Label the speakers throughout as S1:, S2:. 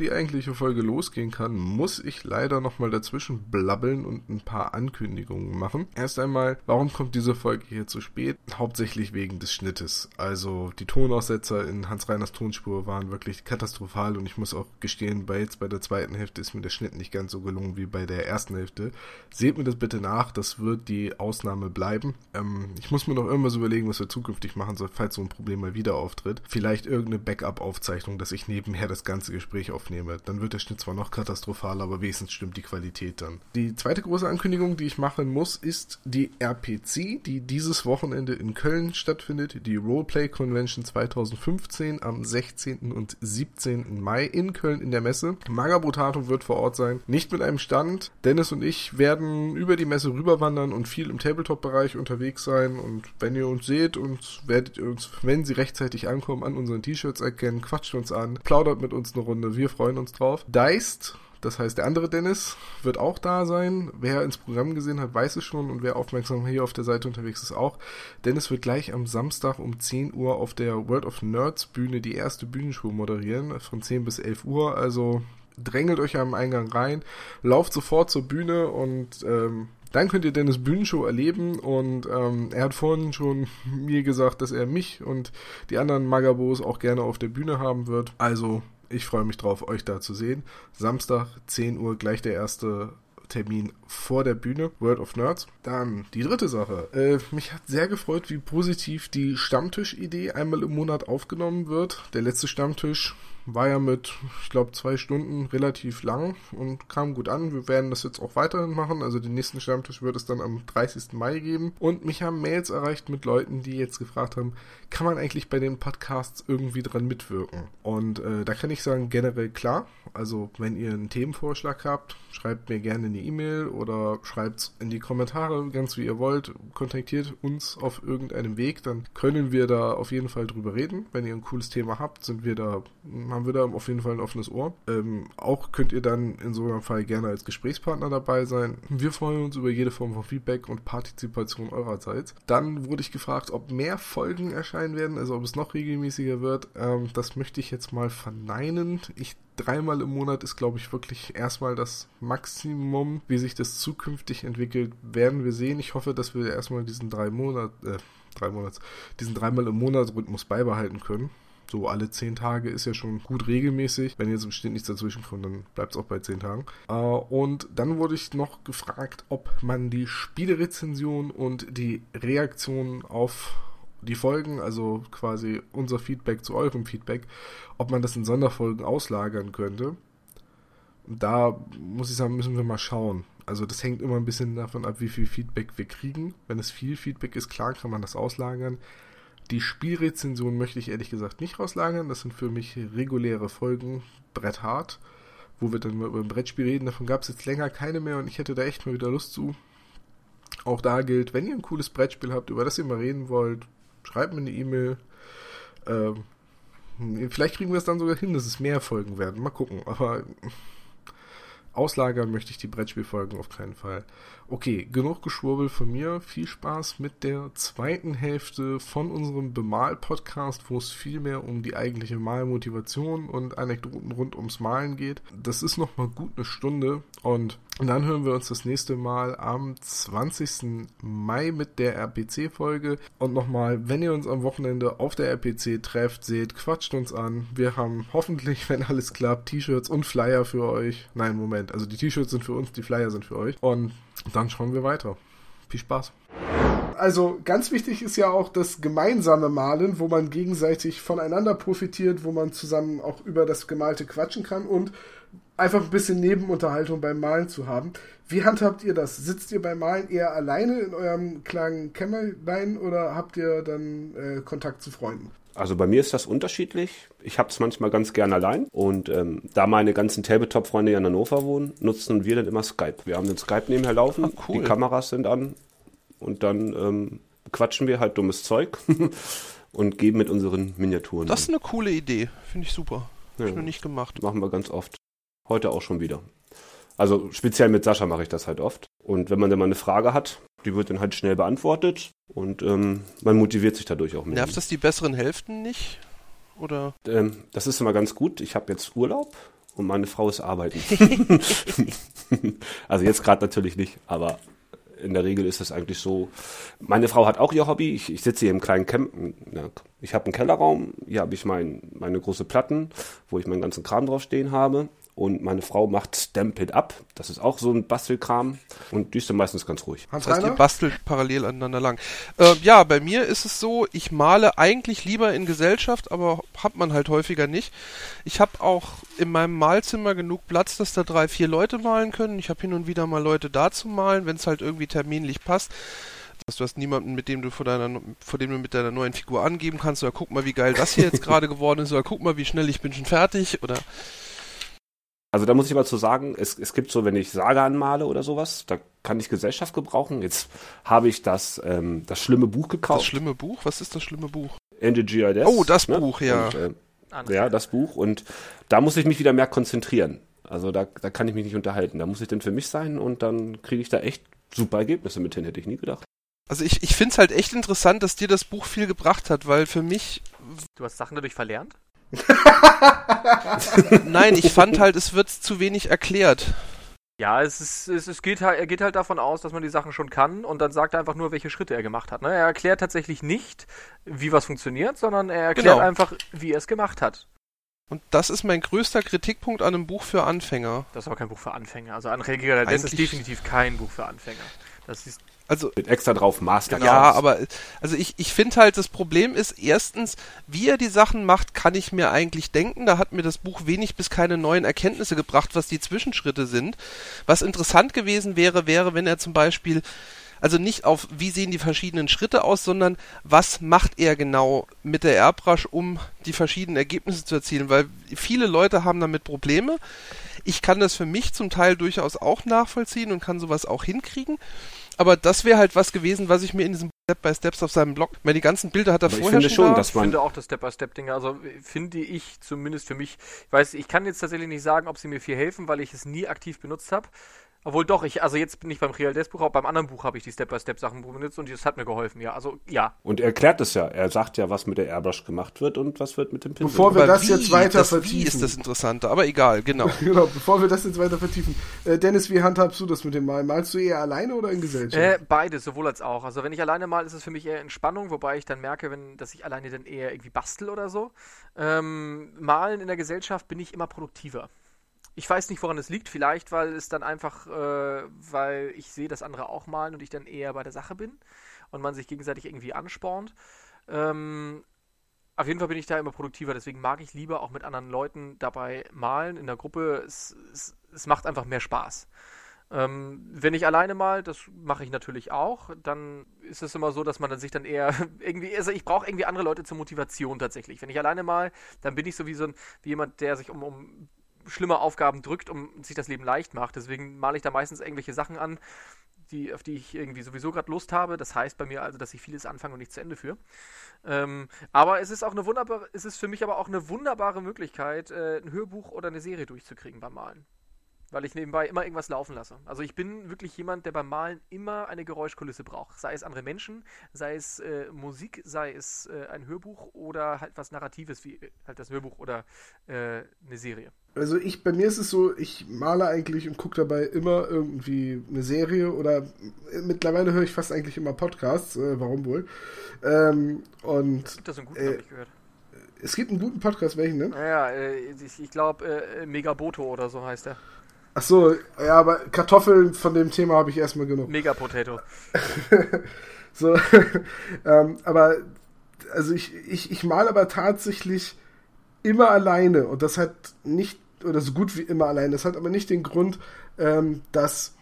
S1: movie Eigentliche Folge losgehen kann, muss ich leider nochmal dazwischen blabbeln und ein paar Ankündigungen machen. Erst einmal, warum kommt diese Folge hier zu spät? Hauptsächlich wegen des Schnittes. Also die Tonaussetzer in Hans Reiners Tonspur waren wirklich katastrophal und ich muss auch gestehen, bei jetzt bei der zweiten Hälfte ist mir der Schnitt nicht ganz so gelungen wie bei der ersten Hälfte. Seht mir das bitte nach, das wird die Ausnahme bleiben. Ähm, ich muss mir noch irgendwas überlegen, was wir zukünftig machen sollen, falls so ein Problem mal wieder auftritt. Vielleicht irgendeine Backup-Aufzeichnung, dass ich nebenher das ganze Gespräch aufnehme. Dann wird der Schnitt zwar noch katastrophaler, aber wenigstens stimmt die Qualität dann. Die zweite große Ankündigung, die ich machen muss, ist die RPC, die dieses Wochenende in Köln stattfindet. Die Roleplay Convention 2015 am 16. und 17. Mai in Köln in der Messe. Magabotato wird vor Ort sein. Nicht mit einem Stand. Dennis und ich werden über die Messe rüberwandern und viel im Tabletop-Bereich unterwegs sein. Und wenn ihr uns seht und werdet ihr uns, wenn sie rechtzeitig ankommen, an unseren T-Shirts erkennen, quatscht uns an, plaudert mit uns eine Runde. Wir freuen uns drauf. Deist das heißt, der andere Dennis wird auch da sein. Wer ins Programm gesehen hat, weiß es schon und wer aufmerksam hier auf der Seite unterwegs ist auch. Dennis wird gleich am Samstag um 10 Uhr auf der World of Nerds Bühne die erste Bühnenshow moderieren, von 10 bis 11 Uhr. Also drängelt euch am Eingang rein, lauft sofort zur Bühne und ähm, dann könnt ihr Dennis Bühnenshow erleben und ähm, er hat vorhin schon mir gesagt, dass er mich und die anderen Magabos auch gerne auf der Bühne haben wird. Also ich freue mich drauf, euch da zu sehen. Samstag, 10 Uhr, gleich der erste Termin vor der Bühne, World of Nerds. Dann die dritte Sache. Äh, mich hat sehr gefreut, wie positiv die Stammtisch-Idee einmal im Monat aufgenommen wird. Der letzte Stammtisch war ja mit, ich glaube, zwei Stunden relativ lang und kam gut an. Wir werden das jetzt auch weiterhin machen. Also den nächsten Stammtisch wird es dann am 30. Mai geben. Und mich haben Mails erreicht mit Leuten, die jetzt gefragt haben, kann man eigentlich bei den Podcasts irgendwie dran mitwirken? Und äh, da kann ich sagen, generell klar. Also wenn ihr einen Themenvorschlag habt, schreibt mir gerne eine E-Mail oder schreibt in die Kommentare, ganz wie ihr wollt. Kontaktiert uns auf irgendeinem Weg, dann können wir da auf jeden Fall drüber reden. Wenn ihr ein cooles Thema habt, sind wir da, haben wir da auf jeden Fall ein offenes Ohr. Ähm, auch könnt ihr dann in so einem Fall gerne als Gesprächspartner dabei sein. Wir freuen uns über jede Form von Feedback und Partizipation eurerseits. Dann wurde ich gefragt, ob mehr Folgen erscheinen werden, also ob es noch regelmäßiger wird. Ähm, das möchte ich jetzt mal verneinen. Ich dreimal im Monat ist, glaube ich, wirklich erstmal das Maximum. Wie sich das zukünftig entwickelt, werden wir sehen. Ich hoffe, dass wir erstmal diesen drei Monat, äh, drei Monats, diesen dreimal im Monat Rhythmus beibehalten können. So alle zehn Tage ist ja schon gut regelmäßig. Wenn jetzt bestimmt nichts dazwischen kommt, dann bleibt es auch bei zehn Tagen. Äh, und dann wurde ich noch gefragt, ob man die Spielerezension und die Reaktion auf die Folgen, also quasi unser Feedback zu eurem Feedback, ob man das in Sonderfolgen auslagern könnte. Da muss ich sagen, müssen wir mal schauen. Also das hängt immer ein bisschen davon ab, wie viel Feedback wir kriegen. Wenn es viel Feedback ist, klar, kann man das auslagern. Die Spielrezension möchte ich ehrlich gesagt nicht auslagern. Das sind für mich reguläre Folgen, Brett hart, wo wir dann mal über ein Brettspiel reden. Davon gab es jetzt länger keine mehr und ich hätte da echt mal wieder Lust zu. Auch da gilt, wenn ihr ein cooles Brettspiel habt, über das ihr mal reden wollt, schreibt mir eine E-Mail. Ähm, vielleicht kriegen wir es dann sogar hin, dass es mehr Folgen werden. Mal gucken. Aber auslagern möchte ich die Brettspielfolgen auf keinen Fall. Okay, genug Geschwurbel von mir. Viel Spaß mit der zweiten Hälfte von unserem Bemal-Podcast, wo es viel mehr um die eigentliche Malmotivation und Anekdoten rund ums Malen geht. Das ist nochmal gut eine Stunde und dann hören wir uns das nächste Mal am 20. Mai mit der RPC-Folge. Und nochmal, wenn ihr uns am Wochenende auf der RPC trefft, seht, quatscht uns an. Wir haben hoffentlich, wenn alles klappt, T-Shirts und Flyer für euch. Nein, Moment. Also die T-Shirts sind für uns, die Flyer sind für euch. Und dann schauen wir weiter. Viel Spaß. Also ganz wichtig ist ja auch das gemeinsame Malen, wo man gegenseitig voneinander profitiert, wo man zusammen auch über das Gemalte quatschen kann und einfach ein bisschen Nebenunterhaltung beim Malen zu haben. Wie handhabt ihr das? Sitzt ihr beim Malen eher alleine in eurem kleinen Kämmerlein oder habt ihr dann äh, Kontakt zu Freunden?
S2: Also bei mir ist das unterschiedlich. Ich habe es manchmal ganz gern allein. Und ähm, da meine ganzen Tabletop-Freunde ja in Hannover wohnen, nutzen wir dann immer Skype. Wir haben den Skype nebenher laufen, ah, cool. die Kameras sind an und dann ähm, quatschen wir halt dummes Zeug und geben mit unseren Miniaturen.
S3: Das ist eine coole Idee, finde ich super. Ja. Hab ich noch nicht gemacht.
S2: Machen wir ganz oft. Heute auch schon wieder. Also speziell mit Sascha mache ich das halt oft. Und wenn man dann mal eine Frage hat, die wird dann halt schnell beantwortet und ähm, man motiviert sich dadurch auch
S3: mehr. Nervt das die besseren Hälften nicht? Oder?
S2: Ähm, das ist immer ganz gut. Ich habe jetzt Urlaub und meine Frau ist arbeiten. also jetzt gerade natürlich nicht, aber in der Regel ist es eigentlich so. Meine Frau hat auch ihr Hobby. Ich, ich sitze hier im kleinen Camp. Ich habe einen Kellerraum. Hier habe ich mein, meine große Platten, wo ich meinen ganzen Kram drauf stehen habe. Und meine Frau macht Stamp It Up. Das ist auch so ein Bastelkram. Und die ist dann meistens ganz ruhig.
S3: Das heißt, ihr bastelt parallel aneinander lang. Äh, ja, bei mir ist es so, ich male eigentlich lieber in Gesellschaft, aber hat man halt häufiger nicht. Ich habe auch in meinem Malzimmer genug Platz, dass da drei, vier Leute malen können. Ich habe hin und wieder mal Leute da zu malen, wenn es halt irgendwie terminlich passt. Du hast niemanden, mit dem du vor, deiner, vor dem du mit deiner neuen Figur angeben kannst, oder guck mal, wie geil das hier jetzt gerade geworden ist, oder guck mal, wie schnell ich bin schon fertig, oder
S2: also da muss ich aber zu sagen, es, es gibt so, wenn ich Saga anmale oder sowas, da kann ich Gesellschaft gebrauchen. Jetzt habe ich das, ähm, das schlimme Buch gekauft.
S3: Das schlimme Buch? Was ist das schlimme Buch?
S2: NGGIS.
S3: Oh, das ne? Buch, ja. Und, äh,
S2: ja, das Buch. Und da muss ich mich wieder mehr konzentrieren. Also da, da kann ich mich nicht unterhalten. Da muss ich dann für mich sein und dann kriege ich da echt super Ergebnisse mit hin, hätte ich nie gedacht.
S3: Also ich, ich finde es halt echt interessant, dass dir das Buch viel gebracht hat, weil für mich...
S4: Du hast Sachen dadurch verlernt?
S3: Nein, ich fand halt, es wird zu wenig erklärt.
S4: Ja, es, ist, es, es geht halt, er geht halt davon aus, dass man die Sachen schon kann und dann sagt er einfach nur, welche Schritte er gemacht hat. Ne? Er erklärt tatsächlich nicht, wie was funktioniert, sondern er erklärt genau. einfach, wie er es gemacht hat.
S3: Und das ist mein größter Kritikpunkt an einem Buch für Anfänger.
S4: Das ist aber kein Buch für Anfänger. Also Anreger, das ist definitiv kein Buch für Anfänger. Das ist
S2: also mit extra drauf Master.
S3: Genau. Ja, aber also ich, ich finde halt, das Problem ist erstens, wie er die Sachen macht, kann ich mir eigentlich denken. Da hat mir das Buch wenig bis keine neuen Erkenntnisse gebracht, was die Zwischenschritte sind. Was interessant gewesen wäre, wäre, wenn er zum Beispiel also nicht auf, wie sehen die verschiedenen Schritte aus, sondern was macht er genau mit der Airbrush, um die verschiedenen Ergebnisse zu erzielen, weil viele Leute haben damit Probleme. Ich kann das für mich zum Teil durchaus auch nachvollziehen und kann sowas auch hinkriegen aber das wäre halt was gewesen, was ich mir in diesem Step by Steps auf seinem Blog, weil die ganzen Bilder hat er aber vorher
S4: ich finde
S3: schon,
S4: da. dass man ich finde auch das Step by Step Dinge, also finde ich zumindest für mich, ich weiß, ich kann jetzt tatsächlich nicht sagen, ob sie mir viel helfen, weil ich es nie aktiv benutzt habe. Obwohl doch, ich, also jetzt bin ich beim Real Death Buch, auch beim anderen Buch habe ich die Step-by-Step-Sachen benutzt und das hat mir geholfen, ja. Also ja.
S2: Und er erklärt es ja. Er sagt ja, was mit der Airbrush gemacht wird und was wird mit dem
S1: Pinsel. Bevor wir aber das wie, jetzt weiter das vertiefen. Wie
S3: ist das Interessante, aber egal, genau.
S1: genau, bevor wir das jetzt weiter vertiefen. Äh, Dennis, wie handhabst du das mit dem Malen? Malst du eher alleine oder in Gesellschaft?
S4: Äh, beides, sowohl als auch. Also wenn ich alleine mal, ist es für mich eher Entspannung, wobei ich dann merke, wenn, dass ich alleine dann eher irgendwie bastel oder so. Ähm, malen in der Gesellschaft bin ich immer produktiver. Ich weiß nicht, woran es liegt. Vielleicht, weil es dann einfach, äh, weil ich sehe, dass andere auch malen und ich dann eher bei der Sache bin und man sich gegenseitig irgendwie anspornt. Ähm, auf jeden Fall bin ich da immer produktiver, deswegen mag ich lieber auch mit anderen Leuten dabei malen in der Gruppe. Es, es, es macht einfach mehr Spaß. Ähm, wenn ich alleine mal, das mache ich natürlich auch, dann ist es immer so, dass man dann sich dann eher irgendwie, also ich brauche irgendwie andere Leute zur Motivation tatsächlich. Wenn ich alleine mal, dann bin ich so wie so ein, wie jemand, der sich um, um schlimme Aufgaben drückt und sich das Leben leicht macht. Deswegen male ich da meistens irgendwelche Sachen an, die, auf die ich irgendwie sowieso gerade Lust habe. Das heißt bei mir also, dass ich vieles anfange und nicht zu Ende führe. Ähm, aber es ist auch eine wunderbare, es ist für mich aber auch eine wunderbare Möglichkeit, äh, ein Hörbuch oder eine Serie durchzukriegen beim Malen weil ich nebenbei immer irgendwas laufen lasse. Also ich bin wirklich jemand, der beim Malen immer eine Geräuschkulisse braucht. Sei es andere Menschen, sei es äh, Musik, sei es äh, ein Hörbuch oder halt was Narratives wie äh, halt das Hörbuch oder äh, eine Serie.
S1: Also ich, bei mir ist es so, ich male eigentlich und gucke dabei immer irgendwie eine Serie oder äh, mittlerweile höre ich fast eigentlich immer Podcasts, äh, warum wohl. Ähm, und
S4: es gibt da so einen guten, habe ich gehört.
S1: Es gibt einen guten Podcast, welchen
S4: denn? Ja, ich, ich glaube Megaboto oder so heißt der.
S1: Ach so, ja, aber Kartoffeln von dem Thema habe ich erstmal genug.
S4: Mega Potato.
S1: so, ähm, aber also ich, ich, ich male aber tatsächlich immer alleine und das hat nicht, oder so gut wie immer alleine, das hat aber nicht den Grund, ähm, dass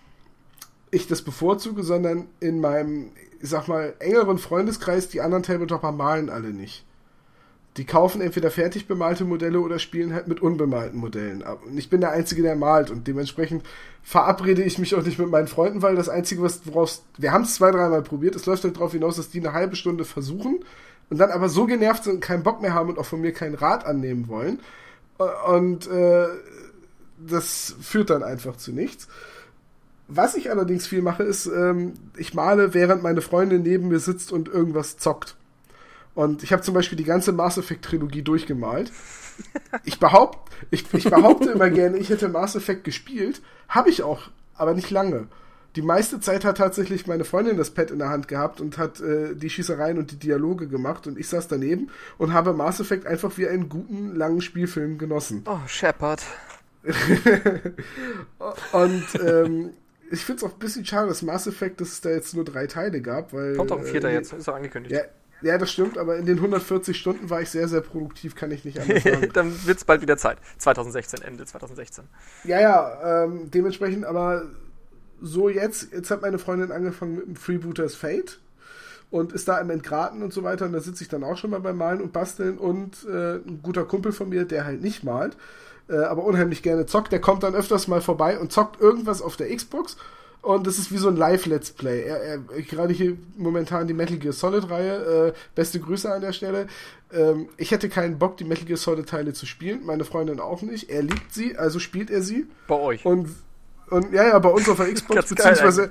S1: ich das bevorzuge, sondern in meinem, ich sag mal, engeren Freundeskreis, die anderen Tabletopper malen alle nicht die kaufen entweder fertig bemalte Modelle oder spielen halt mit unbemalten Modellen. Und ich bin der Einzige, der malt und dementsprechend verabrede ich mich auch nicht mit meinen Freunden, weil das Einzige, was woraus wir haben es zwei, dreimal probiert, es läuft halt darauf hinaus, dass die eine halbe Stunde versuchen und dann aber so genervt sind und keinen Bock mehr haben und auch von mir keinen Rat annehmen wollen. Und äh, das führt dann einfach zu nichts. Was ich allerdings viel mache, ist, ähm, ich male, während meine Freundin neben mir sitzt und irgendwas zockt. Und ich habe zum Beispiel die ganze Mass Effect Trilogie durchgemalt. Ich, behaupt, ich, ich behaupte immer gerne, ich hätte Mass Effect gespielt. Habe ich auch, aber nicht lange. Die meiste Zeit hat tatsächlich meine Freundin das Pad in der Hand gehabt und hat äh, die Schießereien und die Dialoge gemacht und ich saß daneben und habe Mass Effect einfach wie einen guten, langen Spielfilm genossen.
S4: Oh, Shepard.
S1: und ähm, ich finde es auch ein bisschen schade, dass Mass Effect, dass es da jetzt nur drei Teile gab, weil.
S4: Kommt auch ein vierter äh, jetzt, ist auch angekündigt.
S1: Ja, ja, das stimmt, aber in den 140 Stunden war ich sehr, sehr produktiv, kann ich nicht anders sagen.
S4: Dann wird es bald wieder Zeit. 2016, Ende 2016.
S1: Ja, ja, ähm, dementsprechend, aber so jetzt, jetzt hat meine Freundin angefangen mit dem Freebooters Fate und ist da im Entgraten und so weiter und da sitze ich dann auch schon mal beim Malen und Basteln und äh, ein guter Kumpel von mir, der halt nicht malt, äh, aber unheimlich gerne zockt, der kommt dann öfters mal vorbei und zockt irgendwas auf der Xbox und das ist wie so ein Live-Let's Play. Er, er, gerade hier momentan die Metal Gear Solid-Reihe. Äh, beste Grüße an der Stelle. Ähm, ich hätte keinen Bock, die Metal Gear Solid-Teile zu spielen. Meine Freundin auch nicht. Er liebt sie, also spielt er sie.
S4: Bei euch.
S1: Und, und ja, ja, bei uns auf der Xbox, beziehungsweise,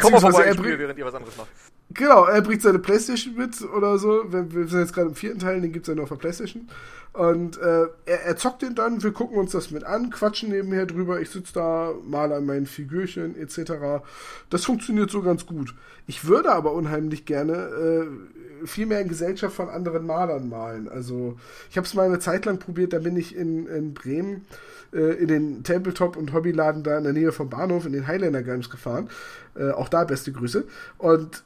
S4: komme vorbei, er bringt, während ihr was anderes macht.
S1: Genau, er bringt seine Playstation mit oder so. Wir, wir sind jetzt gerade im vierten Teil, den gibt es ja nur auf der Playstation. Und äh, er, er, zockt den dann, wir gucken uns das mit an, quatschen nebenher drüber. Ich sitze da, male an meinen Figürchen etc. Das funktioniert so ganz gut. Ich würde aber unheimlich gerne äh, viel mehr in Gesellschaft von anderen Malern malen. Also ich habe es mal eine Zeit lang probiert, da bin ich in, in Bremen äh, in den Tabletop- und Hobbyladen da in der Nähe vom Bahnhof in den Highlander Games gefahren. Äh, auch da beste Grüße. Und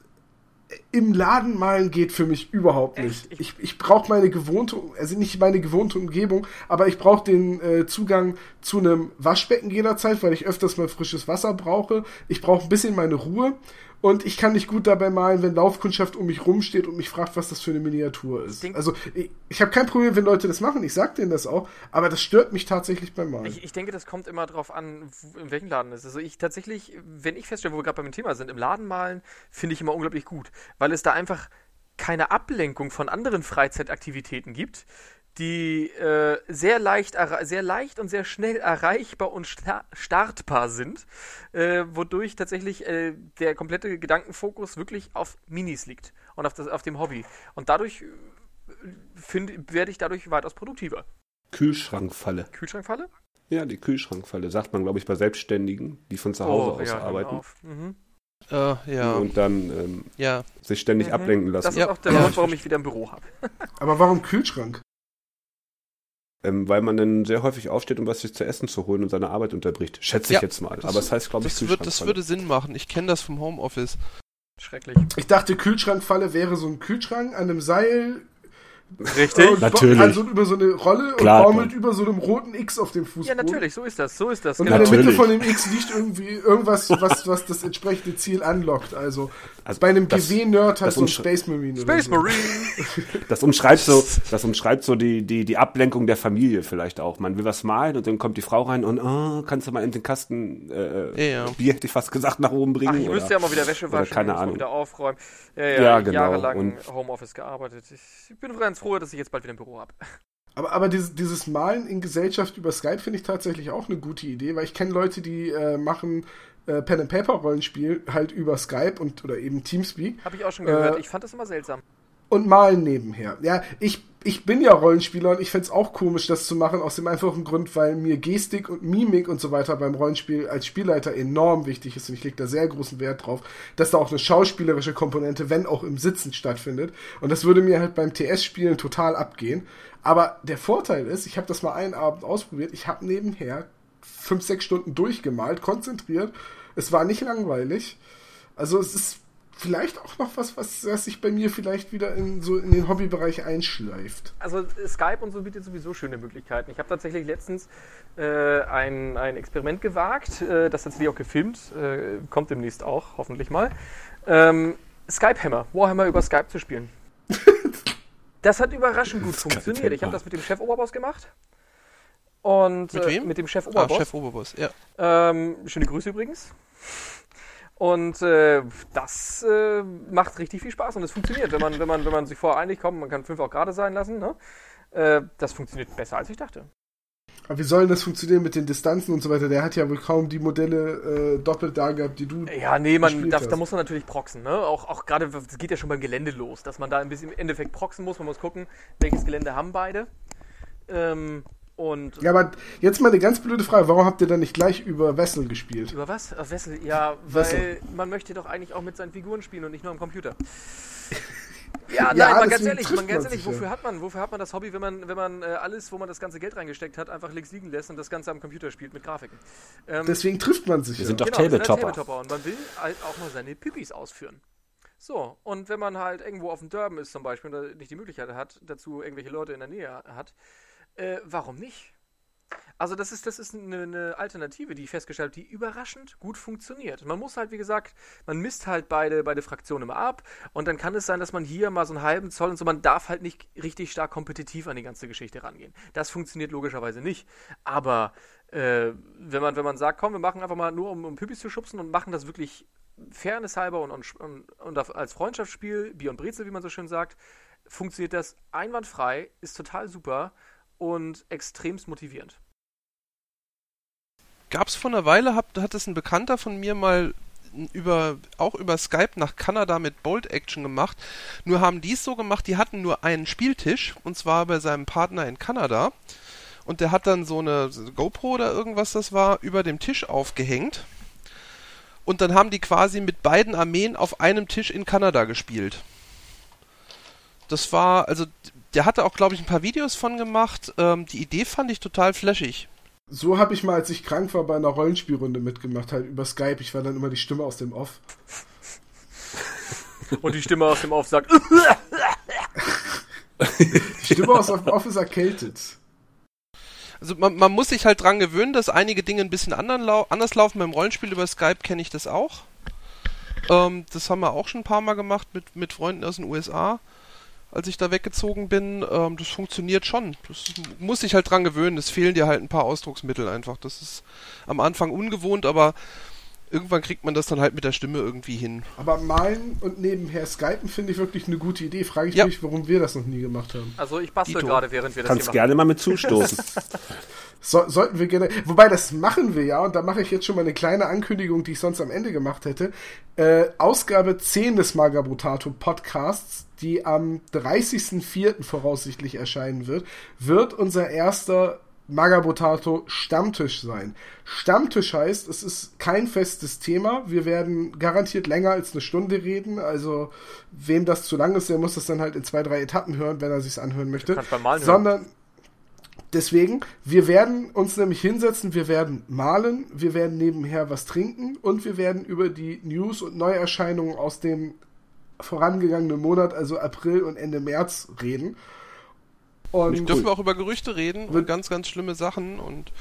S1: im Laden malen geht für mich überhaupt nicht. Echt? Ich, ich brauche meine gewohnte, also nicht meine gewohnte Umgebung, aber ich brauche den äh, Zugang zu einem Waschbecken jederzeit, weil ich öfters mal frisches Wasser brauche. Ich brauche ein bisschen meine Ruhe und ich kann nicht gut dabei malen, wenn Laufkundschaft um mich rumsteht und mich fragt, was das für eine Miniatur ist. Ich also ich, ich habe kein Problem, wenn Leute das machen, ich sag denen das auch, aber das stört mich tatsächlich beim Malen.
S4: Ich, ich denke, das kommt immer darauf an, in welchem Laden es ist. Also ich tatsächlich, wenn ich feststelle, wo wir gerade beim Thema sind, im Laden malen, finde ich immer unglaublich gut, weil es da einfach keine Ablenkung von anderen Freizeitaktivitäten gibt, die äh, sehr leicht, sehr leicht und sehr schnell erreichbar und sta startbar sind, äh, wodurch tatsächlich äh, der komplette Gedankenfokus wirklich auf Minis liegt und auf, das, auf dem Hobby. Und dadurch äh, werde ich dadurch weitaus produktiver.
S2: Kühlschrankfalle.
S4: Kühlschrankfalle?
S2: Ja, die Kühlschrankfalle, sagt man, glaube ich, bei Selbstständigen, die von zu Hause oh, aus ja, arbeiten. Mhm.
S3: Uh, ja.
S2: Und dann ähm, ja. sich ständig mhm. ablenken lassen.
S4: Das ist auch der Grund, warum ich wieder ein Büro habe.
S1: Aber warum Kühlschrank?
S2: Ähm, weil man dann sehr häufig aufsteht, um was sich zu essen zu holen und seine Arbeit unterbricht. Schätze ich ja, jetzt mal. Das, Aber das heißt, glaube ich,
S3: das, wird, das würde Sinn machen. Ich kenne das vom Homeoffice.
S4: Schrecklich.
S1: Ich dachte, Kühlschrankfalle wäre so ein Kühlschrank an einem Seil
S2: Richtig,
S1: und
S2: natürlich.
S1: Also über so eine Rolle
S2: Klar,
S1: und baumelt über so einem roten X auf dem Fußboden.
S4: Ja, natürlich, so ist das, so ist das.
S1: Und genau. in der Mitte von dem X liegt irgendwie irgendwas, was, was das entsprechende Ziel anlockt. Also, also bei einem GW-Nerd so ein Space Marine.
S4: Space
S1: so.
S4: Marine.
S2: Das umschreibt so, das umschreibt so die, die, die Ablenkung der Familie vielleicht auch. Man will was malen und dann kommt die Frau rein und oh, kannst du mal in den Kasten äh, ja, ja. Bier, hätte ich fast gesagt, nach oben bringen. Ach,
S4: ich müsste ja mal wieder Wäsche waschen,
S2: keine Ahnung.
S4: wieder aufräumen. Ja, ja, ja genau. jahrelang und Homeoffice gearbeitet. Ich bin ganz froh, dass ich jetzt bald wieder ein Büro habe.
S1: Aber, aber dieses, dieses Malen in Gesellschaft über Skype finde ich tatsächlich auch eine gute Idee, weil ich kenne Leute, die äh, machen äh, Pen and Paper Rollenspiel halt über Skype und oder eben Teamspeak.
S4: Habe ich auch schon gehört. Äh, ich fand das immer seltsam
S1: und malen nebenher. Ja, ich, ich bin ja Rollenspieler und ich fände auch komisch, das zu machen, aus dem einfachen Grund, weil mir Gestik und Mimik und so weiter beim Rollenspiel als Spielleiter enorm wichtig ist und ich lege da sehr großen Wert drauf, dass da auch eine schauspielerische Komponente, wenn auch im Sitzen stattfindet. Und das würde mir halt beim TS-Spielen total abgehen. Aber der Vorteil ist, ich habe das mal einen Abend ausprobiert, ich habe nebenher fünf, sechs Stunden durchgemalt, konzentriert. Es war nicht langweilig. Also es ist vielleicht auch noch was, was, was sich bei mir vielleicht wieder in, so in den Hobbybereich einschleift.
S4: Also Skype und so bietet sowieso schöne Möglichkeiten. Ich habe tatsächlich letztens äh, ein, ein Experiment gewagt, äh, das tatsächlich auch gefilmt, äh, kommt demnächst auch, hoffentlich mal. Ähm, Skype Hammer, Warhammer über Skype zu spielen. das hat überraschend gut funktioniert. Ich habe das mit dem Chef Oberboss gemacht. Und
S3: mit wem?
S4: mit dem Chef Oberboss.
S3: Ah, Chef Oberboss, ja.
S4: Ähm, schöne Grüße übrigens. Und äh, das äh, macht richtig viel Spaß und es funktioniert, wenn man, wenn man, wenn man sich vorher einig kommt, man kann fünf auch gerade sein lassen. Ne? Äh, das funktioniert besser, als ich dachte.
S1: Aber wie soll das funktionieren mit den Distanzen und so weiter? Der hat ja wohl kaum die Modelle äh, doppelt da gehabt, die du.
S4: Ja, nee, man, da, da, muss man natürlich proxen, ne? Auch, auch gerade, das geht ja schon beim Gelände los, dass man da ein bisschen im Endeffekt proxen muss. Man muss gucken, welches Gelände haben beide. Ähm, und
S1: ja, aber jetzt mal eine ganz blöde Frage. Warum habt ihr dann nicht gleich über Wessel gespielt?
S4: Über was? Auf Wessel? Ja, weil man möchte doch eigentlich auch mit seinen Figuren spielen und nicht nur am Computer. Ja, nein, ja, mal ganz ehrlich, man ganz ehrlich, wofür hat man, wofür hat man das Hobby, wenn man, wenn man äh, alles, wo man das ganze Geld reingesteckt hat, einfach links liegen lässt und das Ganze am Computer spielt mit Grafiken?
S1: Ähm, Deswegen trifft man sich.
S2: Wir ja. sind doch genau, Tabletopper.
S4: Tabletopper und man will halt auch mal seine Pipis ausführen. So, und wenn man halt irgendwo auf dem Derben ist zum Beispiel und nicht die Möglichkeit hat, dazu irgendwelche Leute in der Nähe hat, äh, warum nicht? Also das ist, das ist eine, eine, Alternative, die ich festgestellt habe, die überraschend gut funktioniert. Man muss halt, wie gesagt, man misst halt beide, beide Fraktionen immer ab und dann kann es sein, dass man hier mal so einen halben Zoll und so, man darf halt nicht richtig stark kompetitiv an die ganze Geschichte rangehen. Das funktioniert logischerweise nicht. Aber äh, wenn, man, wenn man sagt, komm, wir machen einfach mal nur, um, um Püppis zu schubsen und machen das wirklich fairnesshalber und, und, und, und als Freundschaftsspiel, Bier und Brezel, wie man so schön sagt, funktioniert das einwandfrei, ist total super und extremst motivierend.
S3: Gab es vor einer Weile, hat, hat es ein Bekannter von mir mal über, auch über Skype nach Kanada mit Bolt Action gemacht. Nur haben die es so gemacht, die hatten nur einen Spieltisch und zwar bei seinem Partner in Kanada. Und der hat dann so eine GoPro oder irgendwas das war, über dem Tisch aufgehängt. Und dann haben die quasi mit beiden Armeen auf einem Tisch in Kanada gespielt. Das war, also der hatte auch, glaube ich, ein paar Videos von gemacht. Ähm, die Idee fand ich total flashig.
S1: So habe ich mal, als ich krank war, bei einer Rollenspielrunde mitgemacht, halt über Skype. Ich war dann immer die Stimme aus dem Off.
S4: Und die Stimme aus dem Off sagt.
S1: die Stimme aus dem Off ist erkältet.
S3: Also man, man, muss sich halt dran gewöhnen, dass einige Dinge ein bisschen lau anders laufen. Beim Rollenspiel über Skype kenne ich das auch. Ähm, das haben wir auch schon ein paar Mal gemacht mit, mit Freunden aus den USA als ich da weggezogen bin. Ähm, das funktioniert schon. Das muss sich halt dran gewöhnen. Es fehlen dir halt ein paar Ausdrucksmittel einfach. Das ist am Anfang ungewohnt, aber irgendwann kriegt man das dann halt mit der Stimme irgendwie hin.
S1: Aber malen und nebenher skypen finde ich wirklich eine gute Idee. Frage ich ja. mich, warum wir das noch nie gemacht haben.
S4: Also ich bastel gerade, während wir das
S2: Kannst gerne mal mit zustoßen.
S1: so, sollten wir gerne. Wobei das machen wir ja, und da mache ich jetzt schon mal eine kleine Ankündigung, die ich sonst am Ende gemacht hätte. Äh, Ausgabe 10 des Magabotato Podcasts, die am 30.04. voraussichtlich erscheinen wird, wird unser erster Magabotato Stammtisch sein. Stammtisch heißt, es ist kein festes Thema. Wir werden garantiert länger als eine Stunde reden. Also, wem das zu lang ist, der muss das dann halt in zwei, drei Etappen hören, wenn er sich anhören möchte. Sondern, hören. Deswegen, wir werden uns nämlich hinsetzen, wir werden malen, wir werden nebenher was trinken und wir werden über die News und Neuerscheinungen aus dem vorangegangenen Monat, also April und Ende März, reden.
S3: Und ich dürfen wir auch über Gerüchte reden und ganz, ganz schlimme Sachen und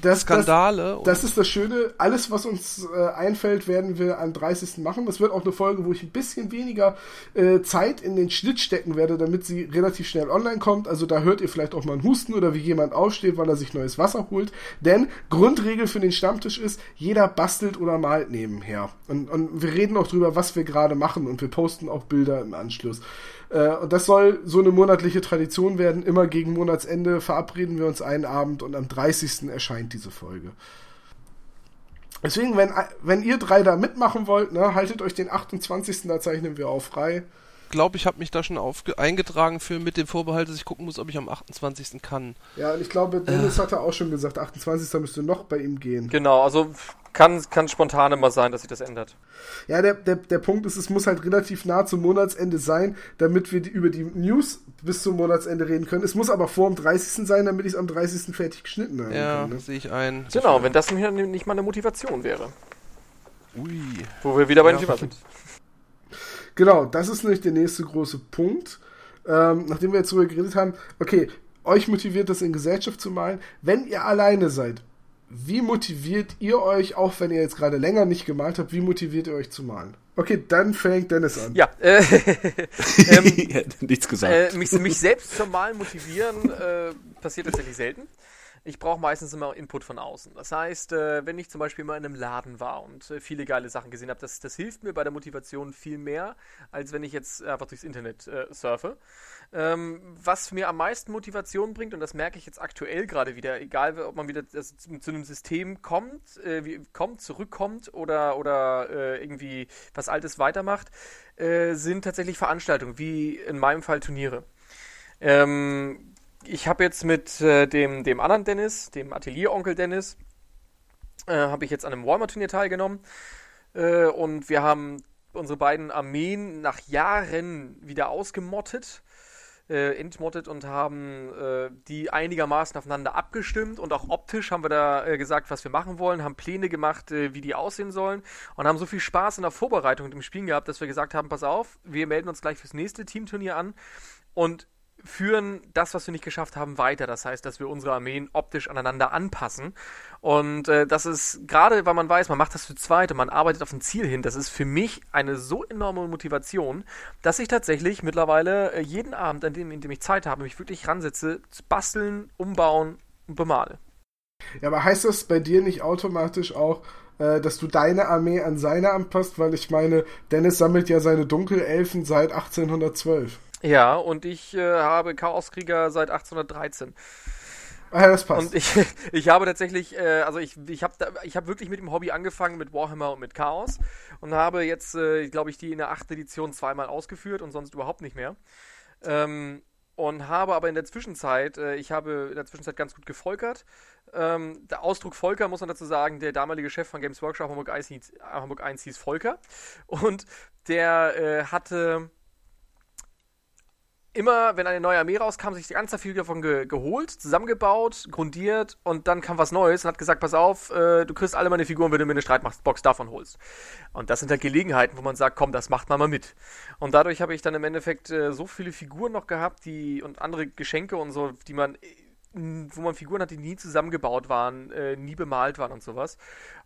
S3: das, Skandale.
S1: Das, das ist das Schöne. Alles, was uns äh, einfällt, werden wir am 30. machen. Das wird auch eine Folge, wo ich ein bisschen weniger äh, Zeit in den Schnitt stecken werde, damit sie relativ schnell online kommt. Also da hört ihr vielleicht auch mal einen Husten oder wie jemand aufsteht, weil er sich neues Wasser holt. Denn Grundregel für den Stammtisch ist, jeder bastelt oder malt nebenher. Und, und wir reden auch drüber, was wir gerade machen und wir posten auch Bilder im Anschluss. Äh, und das soll so eine monatliche Tradition werden. Immer gegen Monatsende verabreden wir uns einen Abend und am 30. erscheint diese Folge. Deswegen, wenn, wenn ihr drei da mitmachen wollt, ne, haltet euch den 28. Da zeichnen wir auch frei
S3: glaube, ich habe mich da schon auf, eingetragen für mit dem Vorbehalt, dass ich gucken muss, ob ich am 28. kann.
S1: Ja, und ich glaube, Dennis äh. hatte auch schon gesagt, 28. müsste noch bei ihm gehen.
S4: Genau, also kann, kann spontan immer sein, dass sich das ändert.
S1: Ja, der, der, der Punkt ist, es muss halt relativ nah zum Monatsende sein, damit wir die, über die News bis zum Monatsende reden können. Es muss aber vor dem 30. sein, damit ich es am 30. fertig geschnitten habe.
S3: Ja, ne? sehe ich ein.
S4: Genau, wenn das nicht mal eine Motivation wäre. Ui. Wo wir wieder bei ja, Thema sind.
S1: Genau, das ist nämlich der nächste große Punkt. Ähm, nachdem wir jetzt darüber geredet haben, okay, euch motiviert das in Gesellschaft zu malen. Wenn ihr alleine seid, wie motiviert ihr euch, auch wenn ihr jetzt gerade länger nicht gemalt habt, wie motiviert ihr euch zu malen? Okay, dann fängt Dennis an.
S4: Ja, äh,
S2: ähm, nichts gesagt.
S4: Äh, mich, mich, selbst zum Malen motivieren äh, passiert tatsächlich selten. Ich brauche meistens immer Input von außen. Das heißt, äh, wenn ich zum Beispiel mal in einem Laden war und äh, viele geile Sachen gesehen habe, das, das hilft mir bei der Motivation viel mehr, als wenn ich jetzt einfach durchs Internet äh, surfe. Ähm, was mir am meisten Motivation bringt, und das merke ich jetzt aktuell gerade wieder, egal ob man wieder das, zu, zu, einem System kommt, äh, wie, kommt, zurückkommt oder, oder äh, irgendwie was Altes weitermacht, äh, sind tatsächlich Veranstaltungen, wie in meinem Fall Turniere. Ähm, ich habe jetzt mit äh, dem, dem anderen Dennis, dem Atelieronkel Dennis, äh, habe ich jetzt an einem Walmart-Turnier teilgenommen. Äh, und wir haben unsere beiden Armeen nach Jahren wieder ausgemottet äh, entmottet und haben äh, die einigermaßen aufeinander abgestimmt und auch optisch haben wir da äh, gesagt, was wir machen wollen, haben Pläne gemacht, wie die aussehen sollen und haben so viel Spaß in der Vorbereitung und im Spielen gehabt, dass wir gesagt haben, pass auf, wir melden uns gleich fürs nächste Teamturnier an und führen das, was wir nicht geschafft haben, weiter. Das heißt, dass wir unsere Armeen optisch aneinander anpassen. Und äh, das ist gerade, weil man weiß, man macht das zu zweit und man arbeitet auf ein Ziel hin, das ist für mich eine so enorme Motivation, dass ich tatsächlich mittlerweile äh, jeden Abend, an dem, in dem ich Zeit habe, mich wirklich ransetze, basteln, umbauen und bemale.
S5: Ja, aber heißt das bei dir nicht automatisch auch, äh, dass du deine Armee an seine anpasst? Weil ich meine, Dennis sammelt ja seine Dunkelelfen seit 1812.
S4: Ja, und ich äh, habe Chaoskrieger seit 1813.
S5: Ah, das passt.
S4: Und ich, ich habe tatsächlich, äh, also ich, ich habe ich hab wirklich mit dem Hobby angefangen, mit Warhammer und mit Chaos. Und habe jetzt, äh, glaube ich, die in der 8. Edition zweimal ausgeführt und sonst überhaupt nicht mehr. Ähm, und habe aber in der Zwischenzeit, äh, ich habe in der Zwischenzeit ganz gut gevolkert. Ähm, der Ausdruck Volker muss man dazu sagen, der damalige Chef von Games Workshop Hamburg 1 hieß, Hamburg 1 hieß Volker. Und der äh, hatte immer, wenn eine neue Armee rauskam, sich ganz viel davon ge geholt, zusammengebaut, grundiert und dann kam was Neues und hat gesagt, pass auf, äh, du kriegst alle meine Figuren, wenn du mir eine Streitbox davon holst. Und das sind halt Gelegenheiten, wo man sagt, komm, das macht man mal mit. Und dadurch habe ich dann im Endeffekt äh, so viele Figuren noch gehabt, die und andere Geschenke und so, die man wo man Figuren hat, die nie zusammengebaut waren, äh, nie bemalt waren und sowas.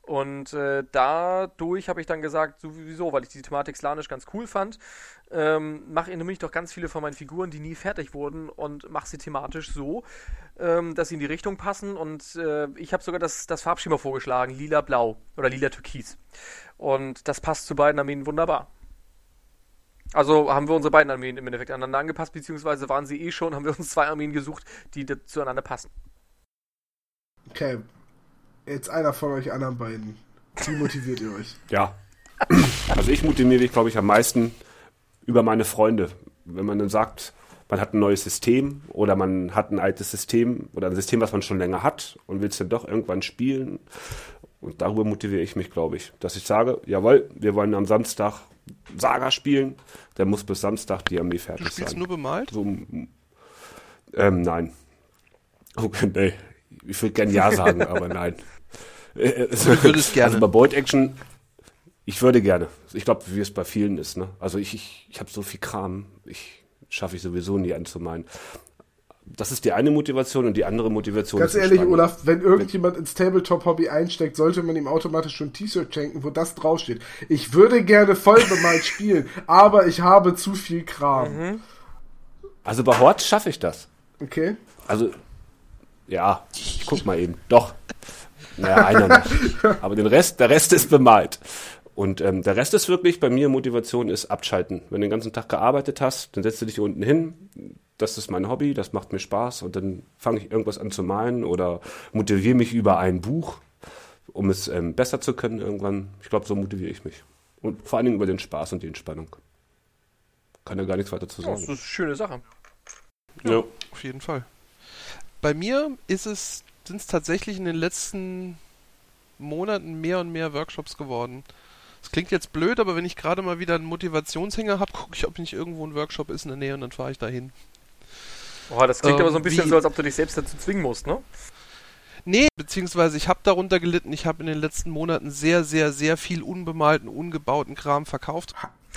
S4: Und äh, dadurch habe ich dann gesagt, sowieso, weil ich die Thematik Slanisch ganz cool fand, ähm, mache nämlich doch ganz viele von meinen Figuren, die nie fertig wurden und mache sie thematisch so, ähm, dass sie in die Richtung passen. Und äh, ich habe sogar das, das Farbschema vorgeschlagen, lila-blau oder lila-türkis. Und das passt zu beiden Armeen wunderbar. Also haben wir unsere beiden Armeen im Endeffekt aneinander angepasst, beziehungsweise waren sie eh schon, haben wir uns zwei Armeen gesucht, die zueinander passen.
S5: Okay. Jetzt einer von euch anderen beiden. Wie motiviert ihr euch?
S2: Ja. Also ich motiviere mich, glaube ich, am meisten über meine Freunde. Wenn man dann sagt, man hat ein neues System oder man hat ein altes System oder ein System, was man schon länger hat und will es dann doch irgendwann spielen. Und darüber motiviere ich mich, glaube ich. Dass ich sage, jawohl, wir wollen am Samstag Saga spielen, der muss bis Samstag die Armee fertig sein. Du spielst sein.
S3: nur bemalt?
S2: So, ähm, nein. Okay, nee. Ich würde gerne Ja sagen, aber nein.
S3: Äh, ich würde es gerne.
S2: Also bei Bolt Action, ich würde gerne. Ich glaube, wie es bei vielen ist. Ne? Also ich, ich, ich habe so viel Kram, ich schaffe ich sowieso nie anzumeinen das ist die eine Motivation und die andere Motivation
S5: Ganz ehrlich, Olaf, wenn irgendjemand ins Tabletop-Hobby einsteckt, sollte man ihm automatisch schon ein T-Shirt schenken, wo das draufsteht. Ich würde gerne voll bemalt spielen, aber ich habe zu viel Kram. Mhm.
S2: Also bei Hort schaffe ich das.
S5: Okay.
S2: Also, ja, ich guck mal eben. Doch. Naja, einer nicht. Aber den Rest, der Rest ist bemalt. Und ähm, der Rest ist wirklich, bei mir Motivation ist abschalten. Wenn du den ganzen Tag gearbeitet hast, dann setzt du dich hier unten hin, das ist mein Hobby, das macht mir Spaß und dann fange ich irgendwas an zu malen oder motiviere mich über ein Buch, um es ähm, besser zu können irgendwann. Ich glaube, so motiviere ich mich. Und vor allen Dingen über den Spaß und die Entspannung. Kann ja gar nichts weiter zu sagen.
S4: das ist eine schöne Sache.
S3: Ja, ja. auf jeden Fall. Bei mir ist es, sind es tatsächlich in den letzten Monaten mehr und mehr Workshops geworden. Das klingt jetzt blöd, aber wenn ich gerade mal wieder einen Motivationshänger habe, gucke ich, ob nicht irgendwo ein Workshop ist in der Nähe und dann fahre ich dahin.
S4: Boah, das klingt ähm, aber so ein bisschen wie, so, als ob du dich selbst dazu zwingen musst, ne?
S3: Nee, beziehungsweise ich habe darunter gelitten, ich habe in den letzten Monaten sehr, sehr, sehr viel unbemalten, ungebauten Kram verkauft.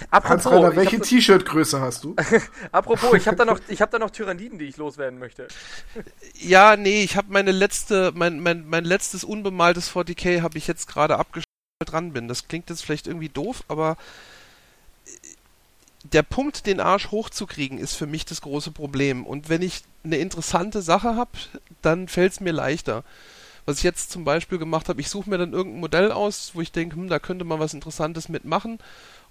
S5: Apropos, Hans welche T-Shirt-Größe hast du?
S4: Apropos, ich habe da noch, ich habe da noch Tyranniden, die ich loswerden möchte.
S3: ja, nee, ich habe meine letzte, mein, mein, mein letztes unbemaltes 40k habe ich jetzt gerade abgeschlossen dran bin. Das klingt jetzt vielleicht irgendwie doof, aber der Punkt, den Arsch hochzukriegen, ist für mich das große Problem. Und wenn ich eine interessante Sache habe, dann fällt es mir leichter. Was ich jetzt zum Beispiel gemacht habe, ich suche mir dann irgendein Modell aus, wo ich denke, hm, da könnte man was Interessantes mitmachen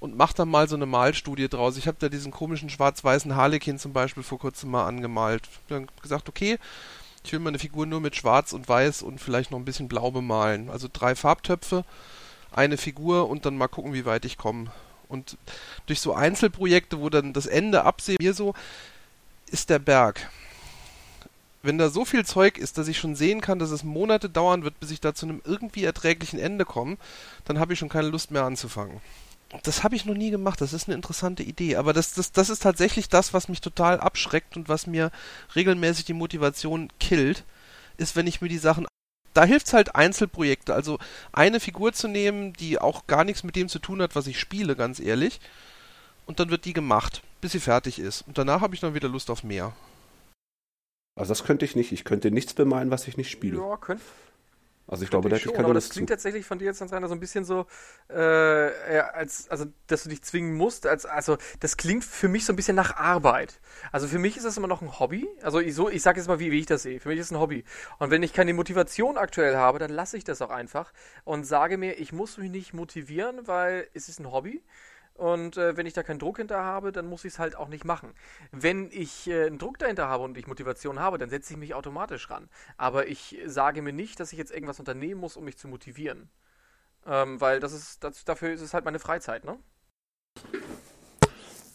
S3: und mache dann mal so eine Malstudie draus. Ich habe da diesen komischen schwarz-weißen Harlekin zum Beispiel vor kurzem mal angemalt. Dann gesagt, okay, ich will meine Figur nur mit Schwarz und Weiß und vielleicht noch ein bisschen Blau bemalen. Also drei Farbtöpfe, eine Figur und dann mal gucken, wie weit ich komme. Und durch so Einzelprojekte, wo dann das Ende absehe, mir so, ist der Berg. Wenn da so viel Zeug ist, dass ich schon sehen kann, dass es Monate dauern wird, bis ich da zu einem irgendwie erträglichen Ende komme, dann habe ich schon keine Lust mehr anzufangen. Das habe ich noch nie gemacht, das ist eine interessante Idee, aber das, das, das ist tatsächlich das, was mich total abschreckt und was mir regelmäßig die Motivation killt, ist, wenn ich mir die Sachen da hilft es halt Einzelprojekte. Also eine Figur zu nehmen, die auch gar nichts mit dem zu tun hat, was ich spiele, ganz ehrlich. Und dann wird die gemacht, bis sie fertig ist. Und danach habe ich dann wieder Lust auf mehr.
S2: Also das könnte ich nicht. Ich könnte nichts bemalen, was ich nicht spiele.
S4: Ja, könnte
S2: also ich glaube, da hätte ich
S4: keine aber das klingt zu. tatsächlich von dir jetzt, Rainer, so ein bisschen so, äh, als, also, dass du dich zwingen musst. Als, also das klingt für mich so ein bisschen nach Arbeit. Also für mich ist das immer noch ein Hobby. Also ich, so, ich sage jetzt mal, wie, wie ich das sehe. Für mich ist es ein Hobby. Und wenn ich keine Motivation aktuell habe, dann lasse ich das auch einfach und sage mir, ich muss mich nicht motivieren, weil es ist ein Hobby. Und äh, wenn ich da keinen Druck hinter habe, dann muss ich es halt auch nicht machen. Wenn ich äh, einen Druck dahinter habe und ich Motivation habe, dann setze ich mich automatisch ran. Aber ich sage mir nicht, dass ich jetzt irgendwas unternehmen muss, um mich zu motivieren. Ähm, weil das ist, das, dafür ist es halt meine Freizeit, ne?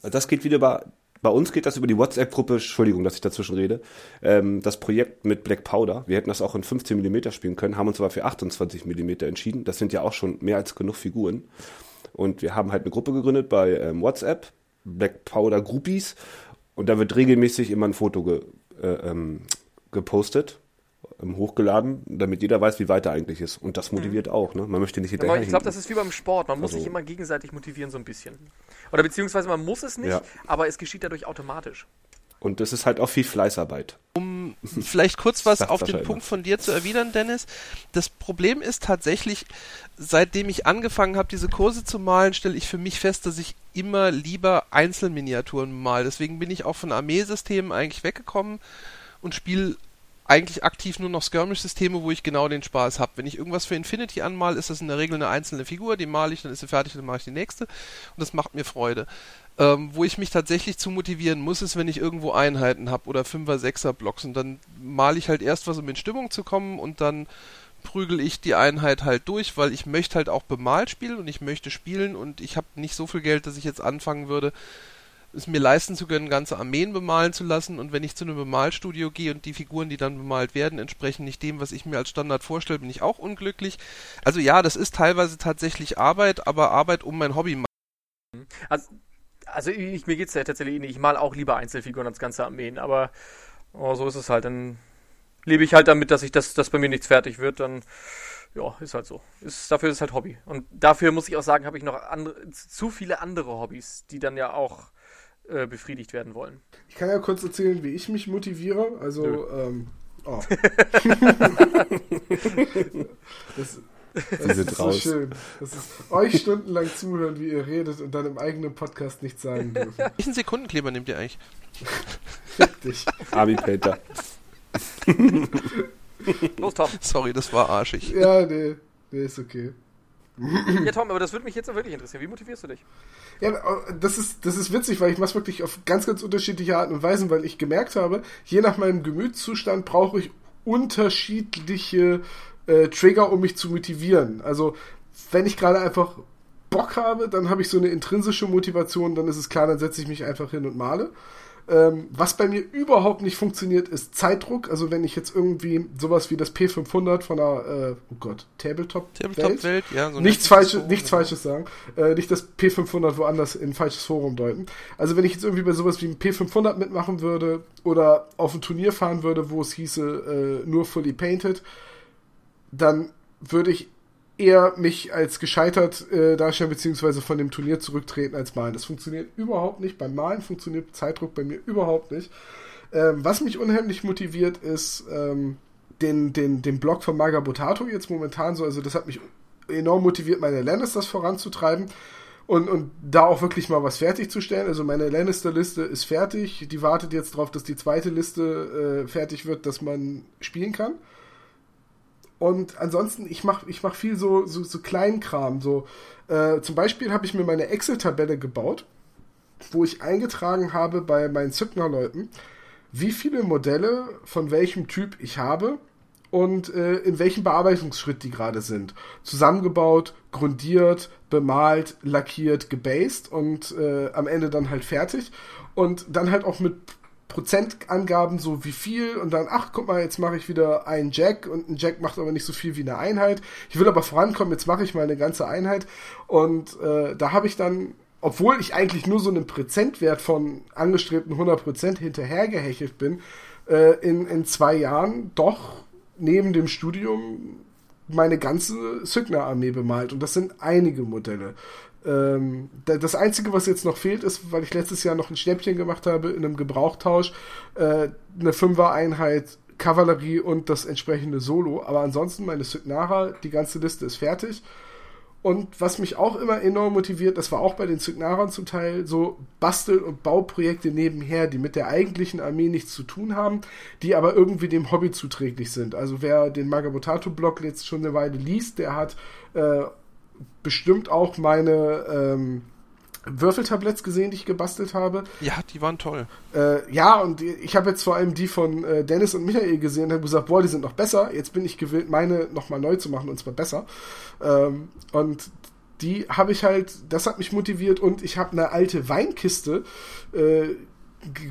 S2: Das geht wieder bei, bei uns geht das über die WhatsApp-Gruppe, Entschuldigung, dass ich dazwischen rede, ähm, das Projekt mit Black Powder. Wir hätten das auch in 15 mm spielen können, haben uns aber für 28 mm entschieden. Das sind ja auch schon mehr als genug Figuren. Und wir haben halt eine Gruppe gegründet bei ähm, WhatsApp, Black Powder Groupies. Und da wird regelmäßig immer ein Foto ge, äh, ähm, gepostet, ähm, hochgeladen, damit jeder weiß, wie weit er eigentlich ist. Und das mhm. motiviert mhm. auch. Ne? Man möchte nicht hinterher.
S4: Ja, ich glaube, das ist wie beim Sport. Man muss also, sich immer gegenseitig motivieren, so ein bisschen. Oder beziehungsweise man muss es nicht, ja. aber es geschieht dadurch automatisch.
S2: Und das ist halt auch viel Fleißarbeit.
S3: Um vielleicht kurz was auf den Punkt von dir zu erwidern, Dennis. Das Problem ist tatsächlich, seitdem ich angefangen habe, diese Kurse zu malen, stelle ich für mich fest, dass ich immer lieber Einzelminiaturen mal. Deswegen bin ich auch von Armeesystemen eigentlich weggekommen und spiele eigentlich aktiv nur noch Skirmish-Systeme, wo ich genau den Spaß habe. Wenn ich irgendwas für Infinity anmal, ist das in der Regel eine einzelne Figur, die male ich, dann ist sie fertig, dann mache ich die nächste und das macht mir Freude. Ähm, wo ich mich tatsächlich zu motivieren muss, ist, wenn ich irgendwo Einheiten habe oder 5er, 6er Blocks und dann male ich halt erst was, um in Stimmung zu kommen und dann prügel ich die Einheit halt durch, weil ich möchte halt auch bemalt spielen und ich möchte spielen und ich habe nicht so viel Geld, dass ich jetzt anfangen würde, es mir leisten zu können, ganze Armeen bemalen zu lassen und wenn ich zu einem Bemalstudio gehe und die Figuren, die dann bemalt werden, entsprechen nicht dem, was ich mir als Standard vorstelle, bin ich auch unglücklich. Also ja, das ist teilweise tatsächlich Arbeit, aber Arbeit um mein Hobby.
S4: Also also ich, mir es ja tatsächlich ähnlich. Ich mal auch lieber Einzelfiguren als ganze Armeen, aber oh, so ist es halt. Dann lebe ich halt damit, dass ich das, dass bei mir nichts fertig wird, dann ja, ist halt so. Ist, dafür ist es halt Hobby. Und dafür muss ich auch sagen, habe ich noch andere, zu viele andere Hobbys, die dann ja auch äh, befriedigt werden wollen.
S1: Ich kann ja kurz erzählen, wie ich mich motiviere. Also, ähm, oh. das, das ist so schön. Das ist euch stundenlang zuhören, wie ihr redet und dann im eigenen Podcast nichts sagen dürfen.
S3: Welchen Sekundenkleber nehmt ihr eigentlich?
S2: Fick dich. Abi Peter.
S3: Los, Tom. Sorry, das war arschig.
S1: Ja, nee. Nee, ist okay.
S4: Ja, Tom, aber das würde mich jetzt wirklich interessieren. Wie motivierst du dich?
S1: Ja, das ist, das ist witzig, weil ich mache es wirklich auf ganz, ganz unterschiedliche Arten und Weisen, weil ich gemerkt habe, je nach meinem Gemütszustand brauche ich unterschiedliche äh, Trigger, um mich zu motivieren. Also, wenn ich gerade einfach Bock habe, dann habe ich so eine intrinsische Motivation, dann ist es klar, dann setze ich mich einfach hin und male. Ähm, was bei mir überhaupt nicht funktioniert, ist Zeitdruck. Also wenn ich jetzt irgendwie sowas wie das P500 von der, äh, oh Gott, Tabletop-Welt, Tabletop Welt, ja, so nichts, Falsches, nichts Falsches sagen, äh, nicht das P500 woanders in ein falsches Forum deuten. Also wenn ich jetzt irgendwie bei sowas wie ein P500 mitmachen würde oder auf ein Turnier fahren würde, wo es hieße äh, nur fully painted, dann würde ich eher mich als gescheitert äh, darstellen, beziehungsweise von dem Turnier zurücktreten als malen. Das funktioniert überhaupt nicht. Beim Malen funktioniert Zeitdruck bei mir überhaupt nicht. Ähm, was mich unheimlich motiviert, ist ähm, den, den, den Blog von Marga Botato jetzt momentan so. Also, das hat mich enorm motiviert, meine Lannisters voranzutreiben. und, und da auch wirklich mal was fertigzustellen. Also meine Lannister-Liste ist fertig. Die wartet jetzt darauf, dass die zweite Liste äh, fertig wird, dass man spielen kann. Und ansonsten, ich mache ich mach viel so, so, so Kleinkram. So, äh, zum Beispiel habe ich mir meine Excel-Tabelle gebaut, wo ich eingetragen habe bei meinen Zückner-Leuten, wie viele Modelle von welchem Typ ich habe und äh, in welchem Bearbeitungsschritt die gerade sind. Zusammengebaut, grundiert, bemalt, lackiert, gebased und äh, am Ende dann halt fertig. Und dann halt auch mit Prozentangaben, so wie viel und dann, ach, guck mal, jetzt mache ich wieder einen Jack und ein Jack macht aber nicht so viel wie eine Einheit. Ich will aber vorankommen, jetzt mache ich mal eine ganze Einheit. Und äh, da habe ich dann, obwohl ich eigentlich nur so einen Prozentwert von angestrebten 100% hinterhergehechelt bin, äh, in, in zwei Jahren doch neben dem Studium meine ganze Signer-Armee bemalt. Und das sind einige Modelle. Ähm, das Einzige, was jetzt noch fehlt, ist, weil ich letztes Jahr noch ein Schnäppchen gemacht habe in einem Gebrauchtausch, äh, eine Fünfer-Einheit Kavallerie und das entsprechende Solo. Aber ansonsten meine Signara, die ganze Liste ist fertig. Und was mich auch immer enorm motiviert, das war auch bei den Signarern zum Teil so Bastel- und Bauprojekte nebenher, die mit der eigentlichen Armee nichts zu tun haben, die aber irgendwie dem Hobby zuträglich sind. Also wer den Magabotato-Blog jetzt schon eine Weile liest, der hat äh, bestimmt auch meine ähm, Würfeltabletts gesehen, die ich gebastelt habe.
S3: Ja, die waren toll.
S1: Äh, ja, und ich habe jetzt vor allem die von äh, Dennis und Michael gesehen und habe gesagt, boah, die sind noch besser. Jetzt bin ich gewillt, meine nochmal neu zu machen und zwar besser. Ähm, und die habe ich halt, das hat mich motiviert und ich habe eine alte Weinkiste äh,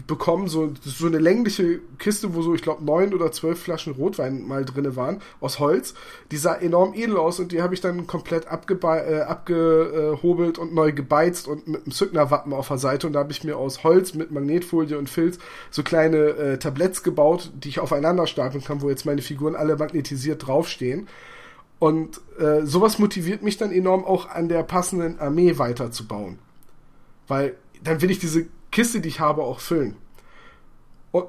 S1: bekommen, so, so eine längliche Kiste, wo so, ich glaube, neun oder zwölf Flaschen Rotwein mal drinne waren, aus Holz. Die sah enorm edel aus und die habe ich dann komplett äh, abgehobelt und neu gebeizt und mit einem Zückner-Wappen auf der Seite. Und da habe ich mir aus Holz mit Magnetfolie und Filz so kleine äh, Tabletts gebaut, die ich aufeinander stapeln kann, wo jetzt meine Figuren alle magnetisiert draufstehen. Und äh, sowas motiviert mich dann enorm auch an der passenden Armee weiterzubauen. Weil dann will ich diese Kiste, die ich habe, auch füllen. Und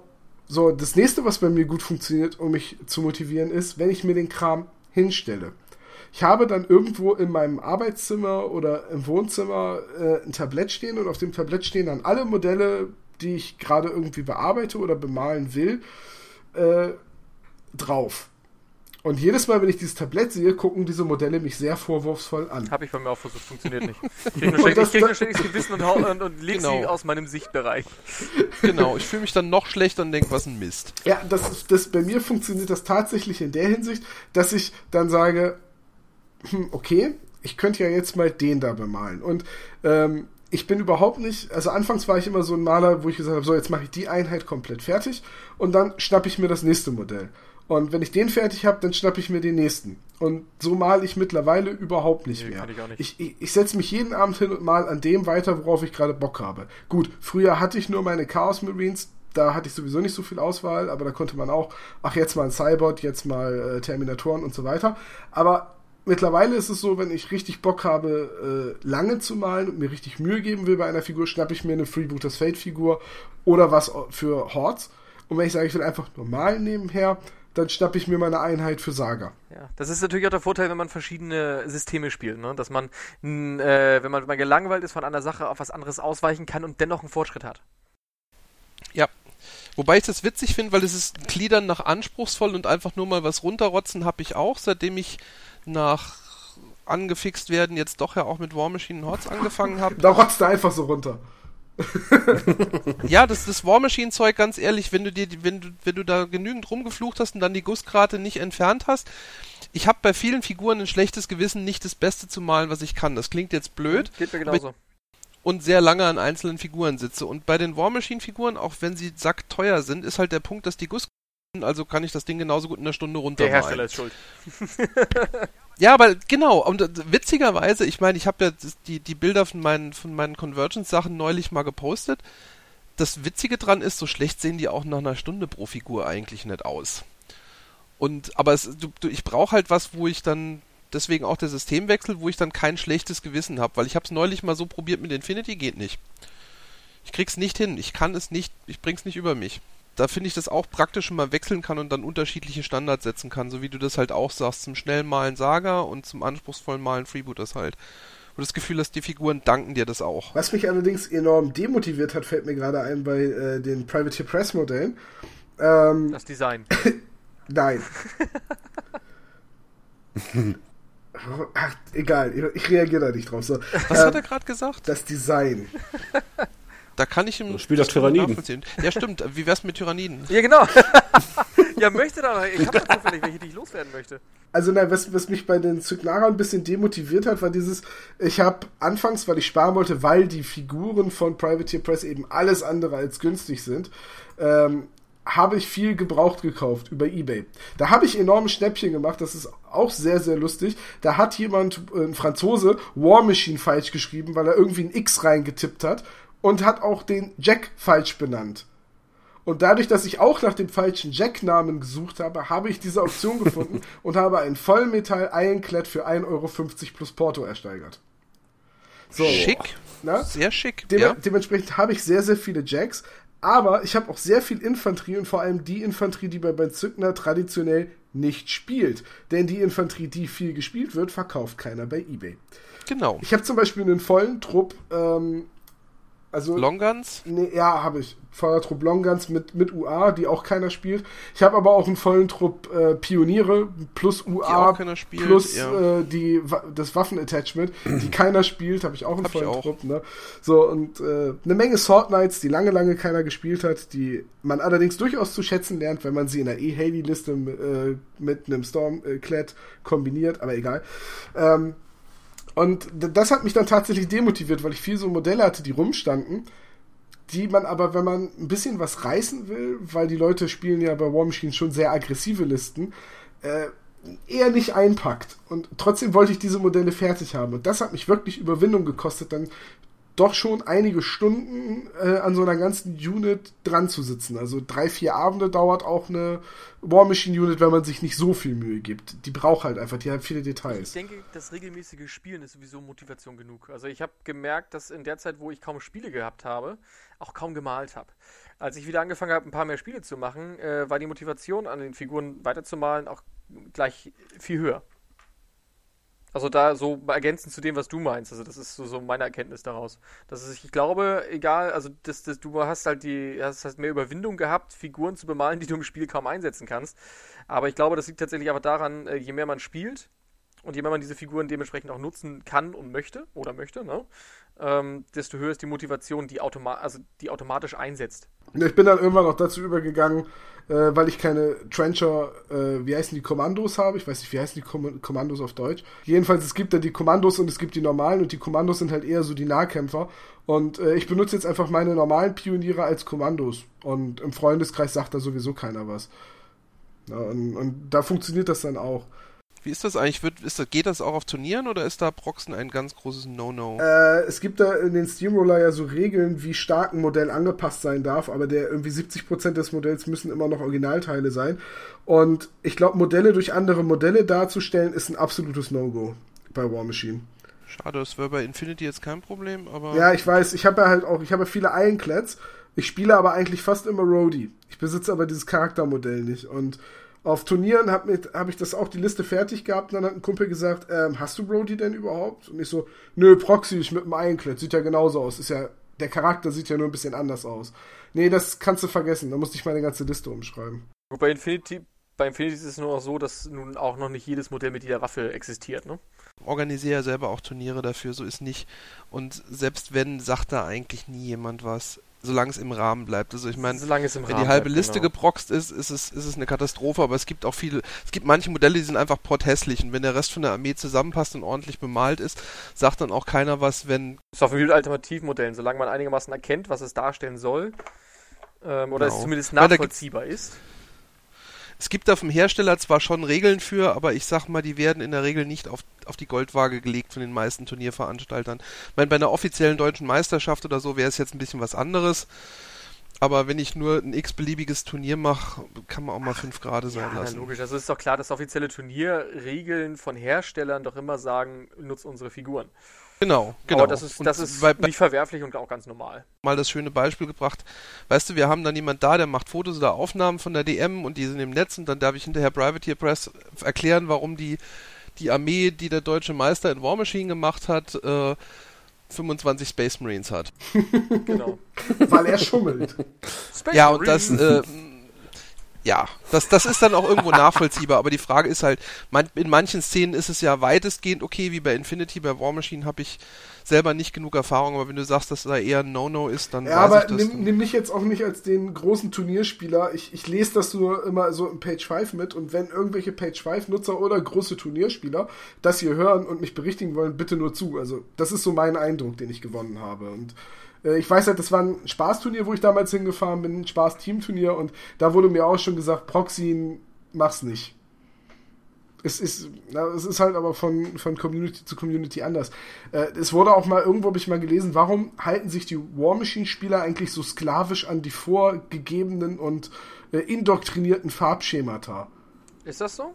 S1: so, das nächste, was bei mir gut funktioniert, um mich zu motivieren, ist, wenn ich mir den Kram hinstelle. Ich habe dann irgendwo in meinem Arbeitszimmer oder im Wohnzimmer äh, ein Tablett stehen und auf dem Tablett stehen dann alle Modelle, die ich gerade irgendwie bearbeite oder bemalen will, äh, drauf. Und jedes Mal, wenn ich dieses Tablett sehe, gucken diese Modelle mich sehr vorwurfsvoll an.
S4: Habe ich bei mir auch versucht, funktioniert nicht. Ich kriege nur, nur ständig Gewissen und, und, und leg genau. sie aus meinem Sichtbereich.
S3: Genau, ich fühle mich dann noch schlechter und denke, was ein Mist.
S1: Ja, das, das, bei mir funktioniert das tatsächlich in der Hinsicht, dass ich dann sage, hm, okay, ich könnte ja jetzt mal den da bemalen. Und ähm, ich bin überhaupt nicht, also anfangs war ich immer so ein Maler, wo ich gesagt habe, so jetzt mache ich die Einheit komplett fertig und dann schnappe ich mir das nächste Modell. Und wenn ich den fertig habe, dann schnappe ich mir den nächsten. Und so male ich mittlerweile überhaupt nicht nee, mehr. Ich, ich, ich, ich setze mich jeden Abend hin und mal an dem weiter, worauf ich gerade Bock habe. Gut, früher hatte ich nur meine Chaos Marines, da hatte ich sowieso nicht so viel Auswahl, aber da konnte man auch, ach, jetzt mal ein Cybot, jetzt mal äh, Terminatoren und so weiter. Aber mittlerweile ist es so, wenn ich richtig Bock habe, äh, lange zu malen und mir richtig Mühe geben will bei einer Figur, schnappe ich mir eine Freebooters Fate Figur oder was für Hordes. Und wenn ich sage, ich will einfach nur malen nebenher, dann schnappe ich mir meine Einheit für Saga.
S4: Ja, das ist natürlich auch der Vorteil, wenn man verschiedene Systeme spielt, ne? dass man, äh, wenn man mal gelangweilt ist von einer Sache, auf was anderes ausweichen kann und dennoch einen Fortschritt hat.
S3: Ja. Wobei ich das witzig finde, weil es ist Gliedern nach anspruchsvoll und einfach nur mal was runterrotzen habe ich auch, seitdem ich nach angefixt werden jetzt doch ja auch mit War Machine Hordes angefangen habe.
S1: Da rotzt er einfach so runter.
S3: ja, das, das War Machine Zeug, ganz ehrlich, wenn du dir, wenn du, wenn du da genügend rumgeflucht hast und dann die Gussgrate nicht entfernt hast, ich habe bei vielen Figuren ein schlechtes Gewissen, nicht das Beste zu malen, was ich kann. Das klingt jetzt blöd.
S4: Geht mir genauso.
S3: Und sehr lange an einzelnen Figuren sitze. Und bei den War Machine Figuren, auch wenn sie sackteuer sind, ist halt der Punkt, dass die Gussgrate also kann ich das Ding genauso gut in einer Stunde runter.
S4: Der Hersteller ist schuld.
S3: ja, aber genau, und äh, witzigerweise, ich meine, ich habe ja die, die Bilder von meinen, von meinen Convergence-Sachen neulich mal gepostet. Das Witzige dran ist, so schlecht sehen die auch nach einer Stunde pro Figur eigentlich nicht aus. Und, aber es, du, du, ich brauche halt was, wo ich dann, deswegen auch der Systemwechsel, wo ich dann kein schlechtes Gewissen habe, weil ich habe es neulich mal so probiert mit Infinity, geht nicht. Ich krieg's nicht hin, ich kann es nicht, ich bring's nicht über mich da finde ich das auch praktisch, wenn man wechseln kann und dann unterschiedliche Standards setzen kann, so wie du das halt auch sagst, zum schnellen Malen Saga und zum anspruchsvollen Malen Freebooters halt. du das Gefühl hast, die Figuren danken dir das auch.
S1: Was mich allerdings enorm demotiviert hat, fällt mir gerade ein bei äh, den Privateer Press Modellen.
S4: Ähm, das Design.
S1: Nein. Ach, egal, ich reagiere da nicht drauf. So,
S3: Was ähm, hat er gerade gesagt?
S1: Das Design.
S3: Da kann ich im
S2: Spiel auf Tyranniden.
S3: Ja, stimmt. Wie wär's mit Tyranniden?
S4: Ja, genau. ja, möchte da. Ich habe da zufällig welche, die ich loswerden möchte.
S1: Also, nein, was, was mich bei den Zygnara ein bisschen demotiviert hat, war dieses, ich habe anfangs, weil ich sparen wollte, weil die Figuren von Privateer Press eben alles andere als günstig sind, ähm, habe ich viel gebraucht gekauft über eBay. Da habe ich enorme Schnäppchen gemacht, das ist auch sehr, sehr lustig. Da hat jemand, äh, ein Franzose, War Machine falsch geschrieben, weil er irgendwie ein X reingetippt hat und hat auch den Jack falsch benannt. Und dadurch, dass ich auch nach dem falschen Jack-Namen gesucht habe, habe ich diese Option gefunden und habe ein Vollmetall Ironclad für 1,50 Euro plus Porto ersteigert.
S3: So, schick. Na? Sehr schick.
S1: Dem ja. Dementsprechend habe ich sehr, sehr viele Jacks, aber ich habe auch sehr viel Infanterie und vor allem die Infanterie, die bei Zückner traditionell nicht spielt. Denn die Infanterie, die viel gespielt wird, verkauft keiner bei eBay.
S3: Genau.
S1: Ich habe zum Beispiel einen vollen Trupp ähm, also,
S3: Longguns?
S1: Nee, ja, habe ich. Feuertrupp Longguns mit, mit UA, die auch keiner spielt. Ich habe aber auch einen vollen Trupp äh, Pioniere plus UA
S3: spielt,
S1: plus ja. äh, die, das Waffenattachment, die keiner spielt, habe ich auch einen hab vollen Trupp. Ne? So, und äh, eine Menge Sword Knights, die lange, lange keiner gespielt hat, die man allerdings durchaus zu schätzen lernt, wenn man sie in der E-Haley-Liste äh, mit einem Stormclad kombiniert, aber egal. Ähm, und das hat mich dann tatsächlich demotiviert, weil ich viel so Modelle hatte, die rumstanden, die man aber, wenn man ein bisschen was reißen will, weil die Leute spielen ja bei War Machine schon sehr aggressive Listen, äh, eher nicht einpackt. Und trotzdem wollte ich diese Modelle fertig haben. Und das hat mich wirklich Überwindung gekostet, dann doch schon einige Stunden äh, an so einer ganzen Unit dran zu sitzen. Also drei, vier Abende dauert auch eine War Machine Unit, wenn man sich nicht so viel Mühe gibt. Die braucht halt einfach, die hat viele Details.
S4: Ich denke, das regelmäßige Spielen ist sowieso Motivation genug. Also ich habe gemerkt, dass in der Zeit, wo ich kaum Spiele gehabt habe, auch kaum gemalt habe. Als ich wieder angefangen habe, ein paar mehr Spiele zu machen, äh, war die Motivation an den Figuren weiterzumalen auch gleich viel höher. Also da so ergänzend zu dem, was du meinst. Also das ist so, so meine Erkenntnis daraus. Das ist, ich glaube, egal, also das, das, du hast halt die, hast, hast mehr Überwindung gehabt, Figuren zu bemalen, die du im Spiel kaum einsetzen kannst. Aber ich glaube, das liegt tatsächlich aber daran, äh, je mehr man spielt und je mehr man diese Figuren dementsprechend auch nutzen kann und möchte oder möchte, ne, ähm, desto höher ist die Motivation, die, automa also die automatisch einsetzt.
S1: Ich bin dann irgendwann auch dazu übergegangen, äh, weil ich keine Trencher, äh, wie heißen die Kommandos habe. Ich weiß nicht, wie heißen die Kom Kommandos auf Deutsch. Jedenfalls, es gibt da die Kommandos und es gibt die normalen und die Kommandos sind halt eher so die Nahkämpfer. Und äh, ich benutze jetzt einfach meine normalen Pioniere als Kommandos. Und im Freundeskreis sagt da sowieso keiner was. Ja, und, und da funktioniert das dann auch.
S3: Wie ist das eigentlich? Wird, ist das, geht das auch auf Turnieren oder ist da Proxen ein ganz großes No-No?
S1: Äh, es gibt da in den Steamroller ja so Regeln, wie stark ein Modell angepasst sein darf, aber der irgendwie 70% des Modells müssen immer noch Originalteile sein. Und ich glaube, Modelle durch andere Modelle darzustellen, ist ein absolutes No-Go bei War Machine.
S3: Schade, das wäre bei Infinity jetzt kein Problem, aber.
S1: Ja, ich weiß, ich habe ja halt auch, ich habe ja viele Ironclads. Ich spiele aber eigentlich fast immer Roadie. Ich besitze aber dieses Charaktermodell nicht. Und auf Turnieren habe hab ich das auch die Liste fertig gehabt und dann hat ein Kumpel gesagt, ähm, hast du Brody denn überhaupt? Und ich so, nö, Proxy ich mit dem Ironclad, sieht ja genauso aus. Ist ja, der Charakter sieht ja nur ein bisschen anders aus. Nee, das kannst du vergessen, da musste ich meine ganze Liste umschreiben.
S4: Bei Infinity, bei Infinity ist es nur noch so, dass nun auch noch nicht jedes Modell mit jeder Waffe existiert, ne?
S3: Organisiere ja selber auch Turniere dafür, so ist nicht. Und selbst wenn, sagt da eigentlich nie jemand was solange es im Rahmen bleibt. Also ich meine, wenn die halbe bleibt, Liste genau. geproxt ist, ist es, ist es eine Katastrophe, aber es gibt auch viele, es gibt manche Modelle, die sind einfach porthässlich und wenn der Rest von der Armee zusammenpasst und ordentlich bemalt ist, sagt dann auch keiner was, wenn...
S4: Das ist auch mit Alternativmodellen, solange man einigermaßen erkennt, was es darstellen soll, ähm, oder genau. es zumindest nachvollziehbar ist.
S3: Es gibt da vom Hersteller zwar schon Regeln für, aber ich sag mal, die werden in der Regel nicht auf, auf die Goldwaage gelegt von den meisten Turnierveranstaltern. Ich meine, bei einer offiziellen deutschen Meisterschaft oder so wäre es jetzt ein bisschen was anderes. Aber wenn ich nur ein x-beliebiges Turnier mache, kann man auch mal 5 Grad sein ja, lassen.
S4: Ja, logisch. Also ist doch klar, dass offizielle Turnierregeln von Herstellern doch immer sagen, nutzt unsere Figuren.
S3: Genau, genau.
S4: Aber das ist, das ist bei, nicht verwerflich und auch ganz normal.
S3: Mal das schöne Beispiel gebracht. Weißt du, wir haben dann jemand da, der macht Fotos oder Aufnahmen von der DM und die sind im Netz und dann darf ich hinterher Privateer Press erklären, warum die die Armee, die der deutsche Meister in War Machine gemacht hat, äh, 25 Space Marines hat.
S1: genau. Weil er schummelt.
S3: Space ja, und das, äh, ja, das, das ist dann auch irgendwo nachvollziehbar, aber die Frage ist halt, man, in manchen Szenen ist es ja weitestgehend okay, wie bei Infinity, bei War Machine habe ich selber nicht genug Erfahrung, aber wenn du sagst, dass da eher ein No-No ist, dann.
S1: Ja, aber nimm, nimm mich jetzt auch nicht als den großen Turnierspieler. Ich, ich lese das nur immer so im Page 5 mit und wenn irgendwelche Page 5-Nutzer oder große Turnierspieler das hier hören und mich berichtigen wollen, bitte nur zu. Also, das ist so mein Eindruck, den ich gewonnen habe. Und ich weiß halt, das war ein Spaßturnier, wo ich damals hingefahren bin, ein Spaß-Teamturnier und da wurde mir auch schon gesagt, Proxy, mach's nicht. Es ist, es ist halt aber von, von Community zu Community anders. Äh, es wurde auch mal, irgendwo habe ich mal gelesen, warum halten sich die War Machine-Spieler eigentlich so sklavisch an die vorgegebenen und äh, indoktrinierten Farbschemata?
S4: Ist das so?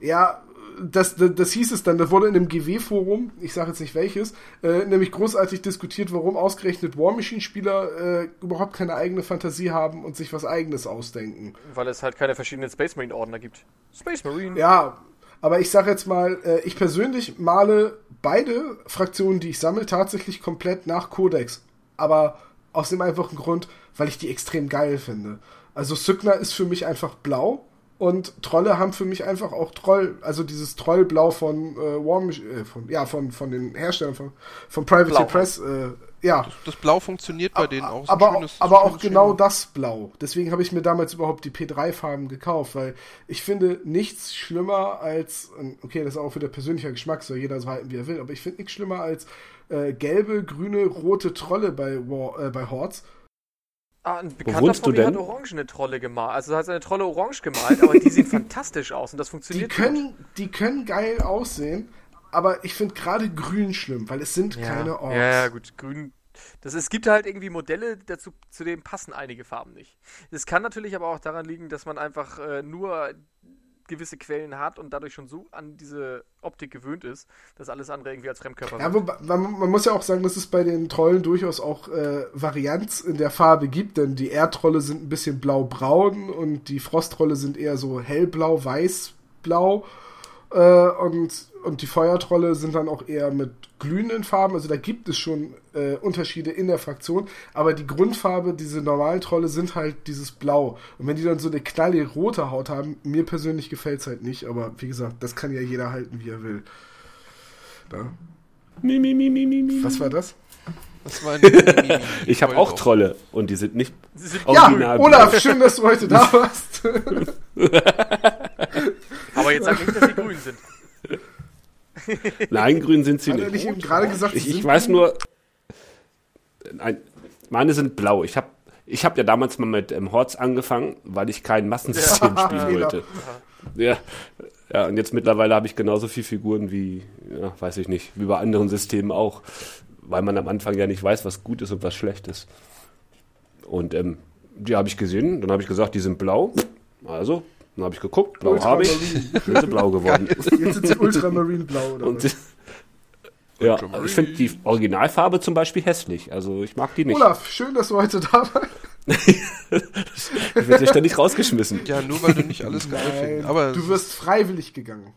S1: Ja, das, das, das, hieß es dann, das wurde in einem GW-Forum, ich sage jetzt nicht welches, äh, nämlich großartig diskutiert, warum ausgerechnet War Machine-Spieler äh, überhaupt keine eigene Fantasie haben und sich was eigenes ausdenken.
S4: Weil es halt keine verschiedenen Space Marine-Ordner gibt.
S1: Space Marine. Ja, aber ich sage jetzt mal, äh, ich persönlich male beide Fraktionen, die ich sammle, tatsächlich komplett nach Codex. Aber aus dem einfachen Grund, weil ich die extrem geil finde. Also Sygna ist für mich einfach blau und Trolle haben für mich einfach auch Troll, also dieses Trollblau von äh, Warm, äh, von, ja, von, von den Herstellern von, von Private Blau. Press, äh, ja.
S3: Das, das, Blau funktioniert bei denen auch.
S1: So aber schönes, aber auch genau Schema. das Blau. Deswegen habe ich mir damals überhaupt die P3-Farben gekauft, weil ich finde nichts schlimmer als, okay, das ist auch wieder persönlicher Geschmack, soll jeder so halten, wie er will, aber ich finde nichts schlimmer als äh, gelbe, grüne, rote Trolle bei, War, äh, bei Hordes
S4: Ah, ein Bekannter von mir hat orangene Trolle gemalt. Also hat seine Trolle orange gemalt, aber die sehen fantastisch aus und das funktioniert.
S1: Die können, gut. die können geil aussehen, aber ich finde gerade grün schlimm, weil es sind
S4: ja.
S1: keine
S4: Orks. Ja, ja, gut, grün. Das, es gibt halt irgendwie Modelle, dazu, zu denen passen einige Farben nicht. Es kann natürlich aber auch daran liegen, dass man einfach äh, nur gewisse Quellen hat und dadurch schon so an diese Optik gewöhnt ist, dass alles andere irgendwie als Fremdkörper
S1: ja, man, man, muss ja auch sagen, dass es bei den Trollen durchaus auch äh, Varianz in der Farbe gibt, denn die Erdtrolle sind ein bisschen blau-braun und die Frostrolle sind eher so hellblau, weiß-blau äh, und, und die Feuertrolle sind dann auch eher mit glühenden Farben. Also da gibt es schon äh, Unterschiede in der Fraktion. Aber die Grundfarbe, diese normalen Trolle, sind halt dieses Blau. Und wenn die dann so eine knalle rote Haut haben, mir persönlich gefällt es halt nicht. Aber wie gesagt, das kann ja jeder halten, wie er will. Da. Mi, mi, mi, mi, mi, Was war das?
S2: Das war ein ich habe auch Trolle und die sind nicht
S1: sind Ja, Olaf, schön, dass du heute da warst.
S4: Aber jetzt sag nicht, dass sie grün sind.
S2: Nein, grün sind sie Hat
S1: nicht. nicht gerade gesagt,
S2: ich, ich weiß nur, nein, meine sind blau. Ich habe ich hab ja damals mal mit ähm, Horts angefangen, weil ich kein Massensystem ja, spielen wollte. Ja. ja, und jetzt mittlerweile habe ich genauso viele Figuren wie, ja, weiß ich nicht, wie bei anderen Systemen auch, weil man am Anfang ja nicht weiß, was gut ist und was schlecht ist. Und ähm, die habe ich gesehen, dann habe ich gesagt, die sind blau. Also dann habe ich geguckt, blau habe ich, sind sie blau geworden.
S1: Jetzt sind sie Ultramarine blau, oder Und,
S2: Ja, also ich finde die Originalfarbe zum Beispiel hässlich. Also ich mag die nicht.
S1: Olaf, schön, dass du heute da warst.
S2: ich werde ja ständig rausgeschmissen.
S3: Ja, nur weil du nicht alles geil findest.
S1: Aber du wirst freiwillig gegangen.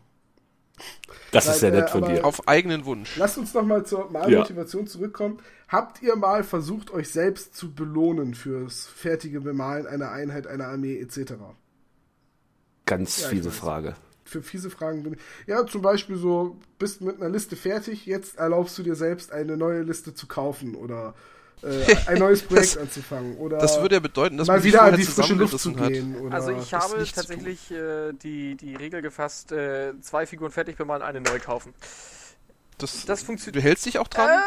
S2: Das Weil, ist sehr nett äh, von dir.
S3: Auf eigenen Wunsch.
S1: Lasst uns nochmal zur Malmotivation ja. zurückkommen. Habt ihr mal versucht, euch selbst zu belohnen fürs fertige Bemalen einer Einheit, einer Armee etc.?
S2: Ganz ja, fiese Frage.
S1: Für fiese Fragen bin ich. Ja, zum Beispiel so, bist mit einer Liste fertig, jetzt erlaubst du dir selbst eine neue Liste zu kaufen oder äh, ein neues Projekt das, anzufangen. Oder
S3: das würde ja bedeuten, dass
S1: mal man wieder an die frische Luft zu gehen.
S4: also ich habe tatsächlich äh, die, die Regel gefasst, äh, zwei Figuren fertig bemalen, eine neu kaufen.
S3: Das, das funktioniert. Du hältst dich auch dran? Ähm,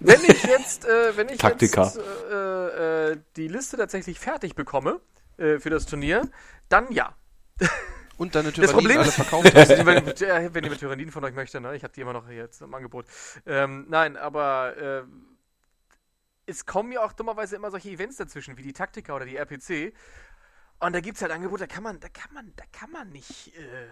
S4: wenn ich jetzt, äh, wenn ich
S2: Taktika.
S4: jetzt äh, äh, die Liste tatsächlich fertig bekomme, äh, für das Turnier, dann ja.
S3: Und deine
S4: Tyranniden alle verkauft hast. wenn, wenn jemand Tyranniden von euch möchte, ne? Ich habe die immer noch jetzt im Angebot. Ähm, nein, aber äh, es kommen ja auch dummerweise immer solche Events dazwischen, wie die Taktika oder die RPC. Und da gibt es halt Angebote, da kann man, da kann man, da kann man nicht äh,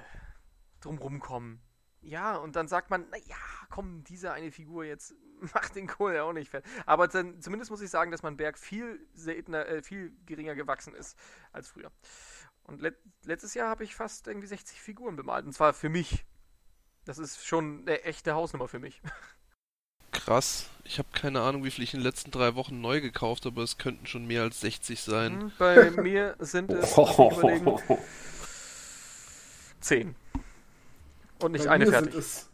S4: drum rumkommen. Ja, und dann sagt man, naja, komm, diese eine Figur jetzt macht den Kohl ja auch nicht fett. Aber dann, zumindest muss ich sagen, dass mein Berg viel seltener, äh, viel geringer gewachsen ist als früher. Und let letztes Jahr habe ich fast irgendwie 60 Figuren bemalt. Und zwar für mich. Das ist schon eine echte Hausnummer für mich.
S3: Krass. Ich habe keine Ahnung, wie viel ich in den letzten drei Wochen neu gekauft, aber es könnten schon mehr als 60 sein.
S4: Hm, bei mir sind es überlegen, 10. Und nicht
S1: Bei
S4: eine
S1: mir
S4: fertig.
S1: Sind es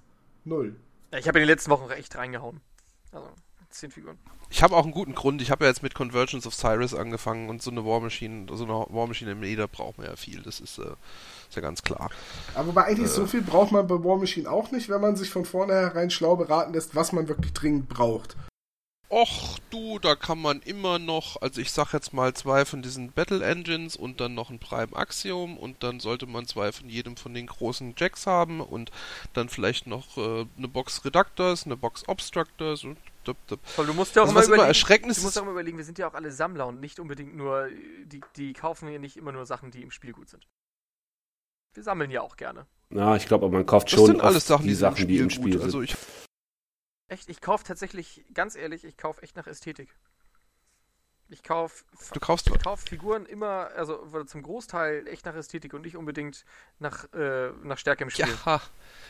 S1: null.
S4: Ja, ich habe in den letzten Wochen echt reingehauen. Also, 10 Figuren.
S3: Ich habe auch einen guten Grund. Ich habe ja jetzt mit Convergence of Cyrus angefangen und so eine War Machine, so eine War Machine im Leder braucht man ja viel. Das ist, äh, ist ja ganz klar.
S1: Aber bei eigentlich
S3: Äh.
S1: so viel braucht man bei War Machine auch nicht, wenn man sich von vornherein schlau beraten lässt, was man wirklich dringend braucht.
S3: Och, du, da kann man immer noch, also ich sag jetzt mal zwei von diesen Battle Engines und dann noch ein Prime Axiom und dann sollte man zwei von jedem von den großen Jacks haben und dann vielleicht noch äh, eine Box Reductors, eine Box Obstructors und dup, dup.
S4: Du musst ja auch
S3: Also
S4: immer überlegen,
S3: erschreckend
S4: du
S3: ist,
S4: musst
S3: ist
S4: auch immer überlegen, wir sind ja auch alle Sammler und nicht unbedingt nur, die, die kaufen ja nicht immer nur Sachen, die im Spiel gut sind. Wir sammeln ja auch gerne.
S2: Ja, ich glaube, man kauft
S3: das
S2: schon
S3: sind alles Sachen,
S2: die
S3: die,
S2: Sachen, die im
S3: gut.
S2: Spiel sind.
S3: Also ich,
S4: Echt, ich kaufe tatsächlich, ganz ehrlich, ich kaufe echt nach Ästhetik. Ich kaufe
S3: du kaufst
S4: ich kauf Figuren immer, also zum Großteil echt nach Ästhetik und nicht unbedingt nach, äh, nach Stärke im Spiel.
S3: ja,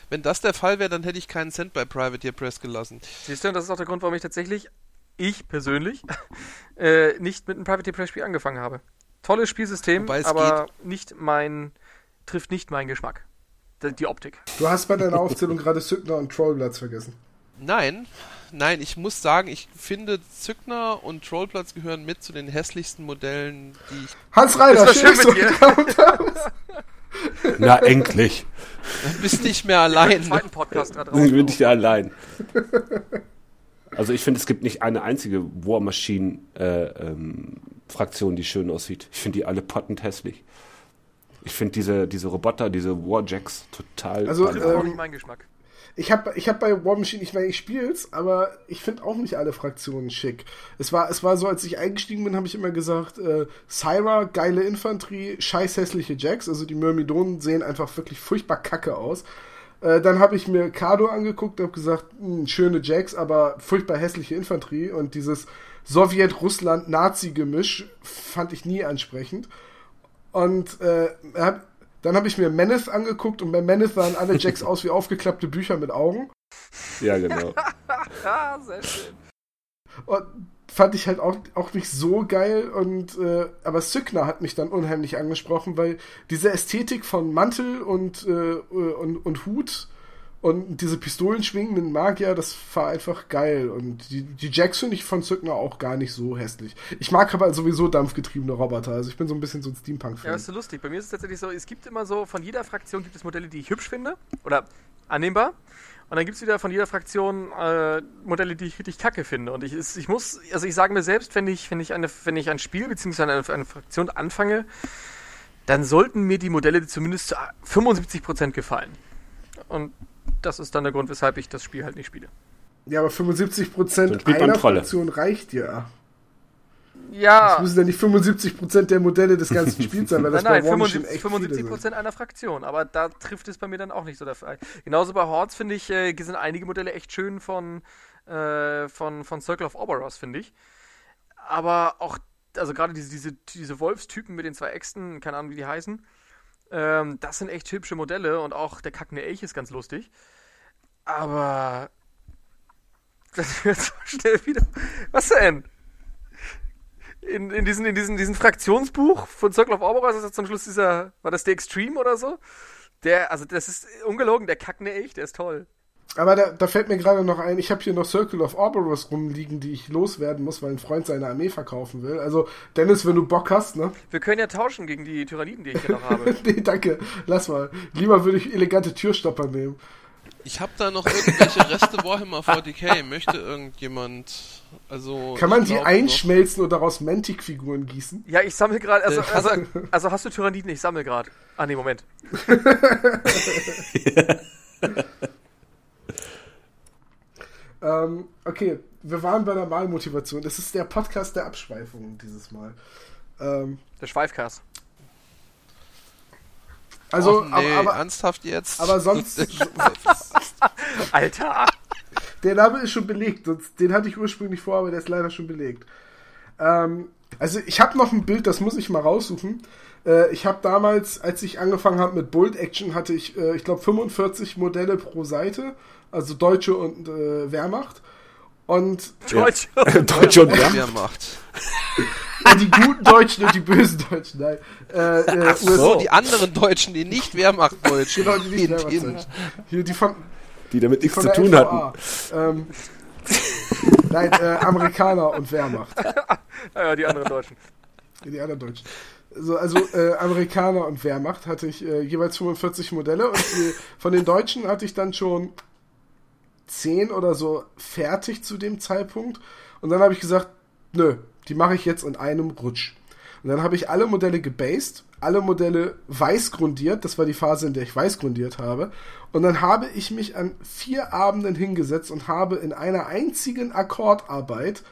S3: wenn das der Fall wäre, dann hätte ich keinen Cent bei Privateer Press gelassen.
S4: Siehst du, und das ist auch der Grund, warum ich tatsächlich, ich persönlich, äh, nicht mit einem Privateer Press Spiel angefangen habe. Tolles Spielsystem, aber nicht mein, trifft nicht meinen Geschmack. Die, Optik.
S1: Du hast bei deiner Aufzählung gerade Sygner und Trollblatts vergessen.
S3: Nein, nein, ich muss sagen, ich finde Zückner und Trollplatz gehören mit zu den hässlichsten Modellen, die ich.
S1: Hans Reiter,
S4: Das schön mit dir.
S2: Na, endlich.
S3: Bist nicht mehr allein.
S4: zweiten Podcast gerade
S2: Dann bin ich ja allein. Also ich finde, es gibt nicht eine einzige War Machine äh, ähm, Fraktion, die schön aussieht. Ich finde die alle pottend hässlich. Ich finde diese, diese Roboter, diese Warjacks total.
S1: Also,
S4: Trifft
S2: banal.
S4: auch
S1: ähm,
S4: nicht meinen Geschmack.
S1: Ich habe ich hab bei War Machine, ich meine, ich spiel's, aber ich finde auch nicht alle Fraktionen schick. Es war, es war so, als ich eingestiegen bin, habe ich immer gesagt, äh, Syra, geile Infanterie, scheiß hässliche Jacks, also die Myrmidonen sehen einfach wirklich furchtbar kacke aus. Äh, dann habe ich mir Kado angeguckt und habe gesagt, mh, schöne Jacks, aber furchtbar hässliche Infanterie und dieses Sowjet-Russland-Nazi-Gemisch fand ich nie ansprechend. Und äh, hab, dann habe ich mir Meneth angeguckt und bei Meneth sahen alle Jacks aus wie aufgeklappte Bücher mit Augen.
S2: ja, genau.
S4: Ah, sehr schön.
S1: Und fand ich halt auch, auch nicht so geil. Und äh, aber Sygner hat mich dann unheimlich angesprochen, weil diese Ästhetik von Mantel und, äh, und, und Hut und diese pistolenschwingenden Magier, das war einfach geil. Und die, die Jacks finde ich von Sygner auch gar nicht so hässlich. Ich mag aber sowieso dampfgetriebene Roboter. Also ich bin so ein bisschen so ein
S4: Ja,
S1: Steampunk-Fan.
S4: ist so lustig. Bei mir ist es tatsächlich so, es gibt immer so, von jeder Fraktion gibt es Modelle, die ich hübsch finde oder annehmbar. Und dann gibt es wieder von jeder Fraktion äh, Modelle, die ich richtig kacke finde. Und ich, ich muss, also ich sage mir selbst, wenn ich, wenn ich, eine, wenn ich ein Spiel bzw. Eine, eine Fraktion anfange, dann sollten mir die Modelle zumindest zu 75% gefallen. Und das ist dann der Grund, weshalb ich das Spiel halt nicht spiele.
S1: ja, aber 75%
S2: Dann spielt man
S1: einer. Fraktion reicht ja.
S4: Ja,
S1: Das müssen ja nicht 75% der Modelle des ganzen Spiels sein, weil das
S4: nein, nein,
S1: bei Machine
S4: 75,
S1: echt
S4: 75
S1: viele sind.
S4: Prozent einer Fraktion, aber da trifft es bei mir dann auch nicht so der Fall. Genauso bei Hordes finde ich, äh, sind einige Modelle echt schön von, äh, von, von Circle of Oberos, finde ich. Aber auch, also gerade diese, diese, diese Wolfstypen mit den zwei Äxten, keine Ahnung, wie die heißen, ähm, das sind echt hübsche Modelle und auch der kackende Elch ist ganz lustig. Aber das wird so schnell wieder. Was denn? in, in, diesen, in diesen, diesen Fraktionsbuch von Circle of Ouroboros ist ja zum Schluss dieser, war das der Extreme oder so? Der, also das ist ungelogen, der kackende echt, der ist toll.
S1: Aber da, da fällt mir gerade noch ein, ich habe hier noch Circle of Ouroboros rumliegen, die ich loswerden muss, weil ein Freund seine Armee verkaufen will. Also, Dennis, wenn du Bock hast, ne?
S4: Wir können ja tauschen gegen die Tyranniden, die ich hier noch habe.
S1: nee, danke, lass mal. Lieber würde ich elegante Türstopper nehmen.
S3: Ich habe da noch irgendwelche Reste Warhammer 40k. Möchte irgendjemand, also
S1: Kann man die einschmelzen und daraus Mantic-Figuren gießen?
S4: Ja, ich sammle gerade, also,
S3: Äh,
S4: also, also hast du Tyranniden? Ich sammle gerade. Ah, nee, Moment.
S1: Ähm, okay, wir waren bei der Malmotivation. Das ist der Podcast der Abschweifungen dieses Mal. Ähm,
S4: Der Schweifkast.
S1: Also,
S3: Och, nee,
S1: aber, aber,
S3: ernsthaft jetzt?
S1: aber sonst,
S4: Alter!
S1: der Name ist schon belegt. Sonst, den hatte ich ursprünglich vor, aber der ist leider schon belegt. Ähm, Also ich habe noch ein Bild, das muss ich mal raussuchen. Äh, ich habe damals, als ich angefangen habe mit Bold Action, hatte ich, äh, ich glaube, 45 Modelle pro Seite, also Deutsche und äh, Wehrmacht. Und
S2: Deutsche, ja. Deutsche und
S3: Wehrmacht.
S1: die guten Deutschen und die bösen Deutschen, nein.
S3: Äh, äh, Ach so, die anderen Deutschen, die nicht Wehrmacht-Deutschen.
S1: genau, die nicht Wehrmacht-Deutschen. Hier, die von,
S2: die damit nichts zu tun hatten. Ähm,
S1: nein, äh, Amerikaner und Wehrmacht.
S4: ja, die anderen Deutschen.
S1: Die anderen Deutschen. So, also äh, Amerikaner und Wehrmacht hatte ich äh, jeweils 45 Modelle und äh, von den Deutschen hatte ich dann schon 10 oder so fertig zu dem Zeitpunkt. Und dann habe ich gesagt, nö, die mache ich jetzt in einem Rutsch. Und dann habe ich alle Modelle gebased, alle Modelle weiß grundiert, das war die Phase, in der ich weiß grundiert habe. Und dann habe ich mich an vier Abenden hingesetzt und habe in einer einzigen Akkordarbeit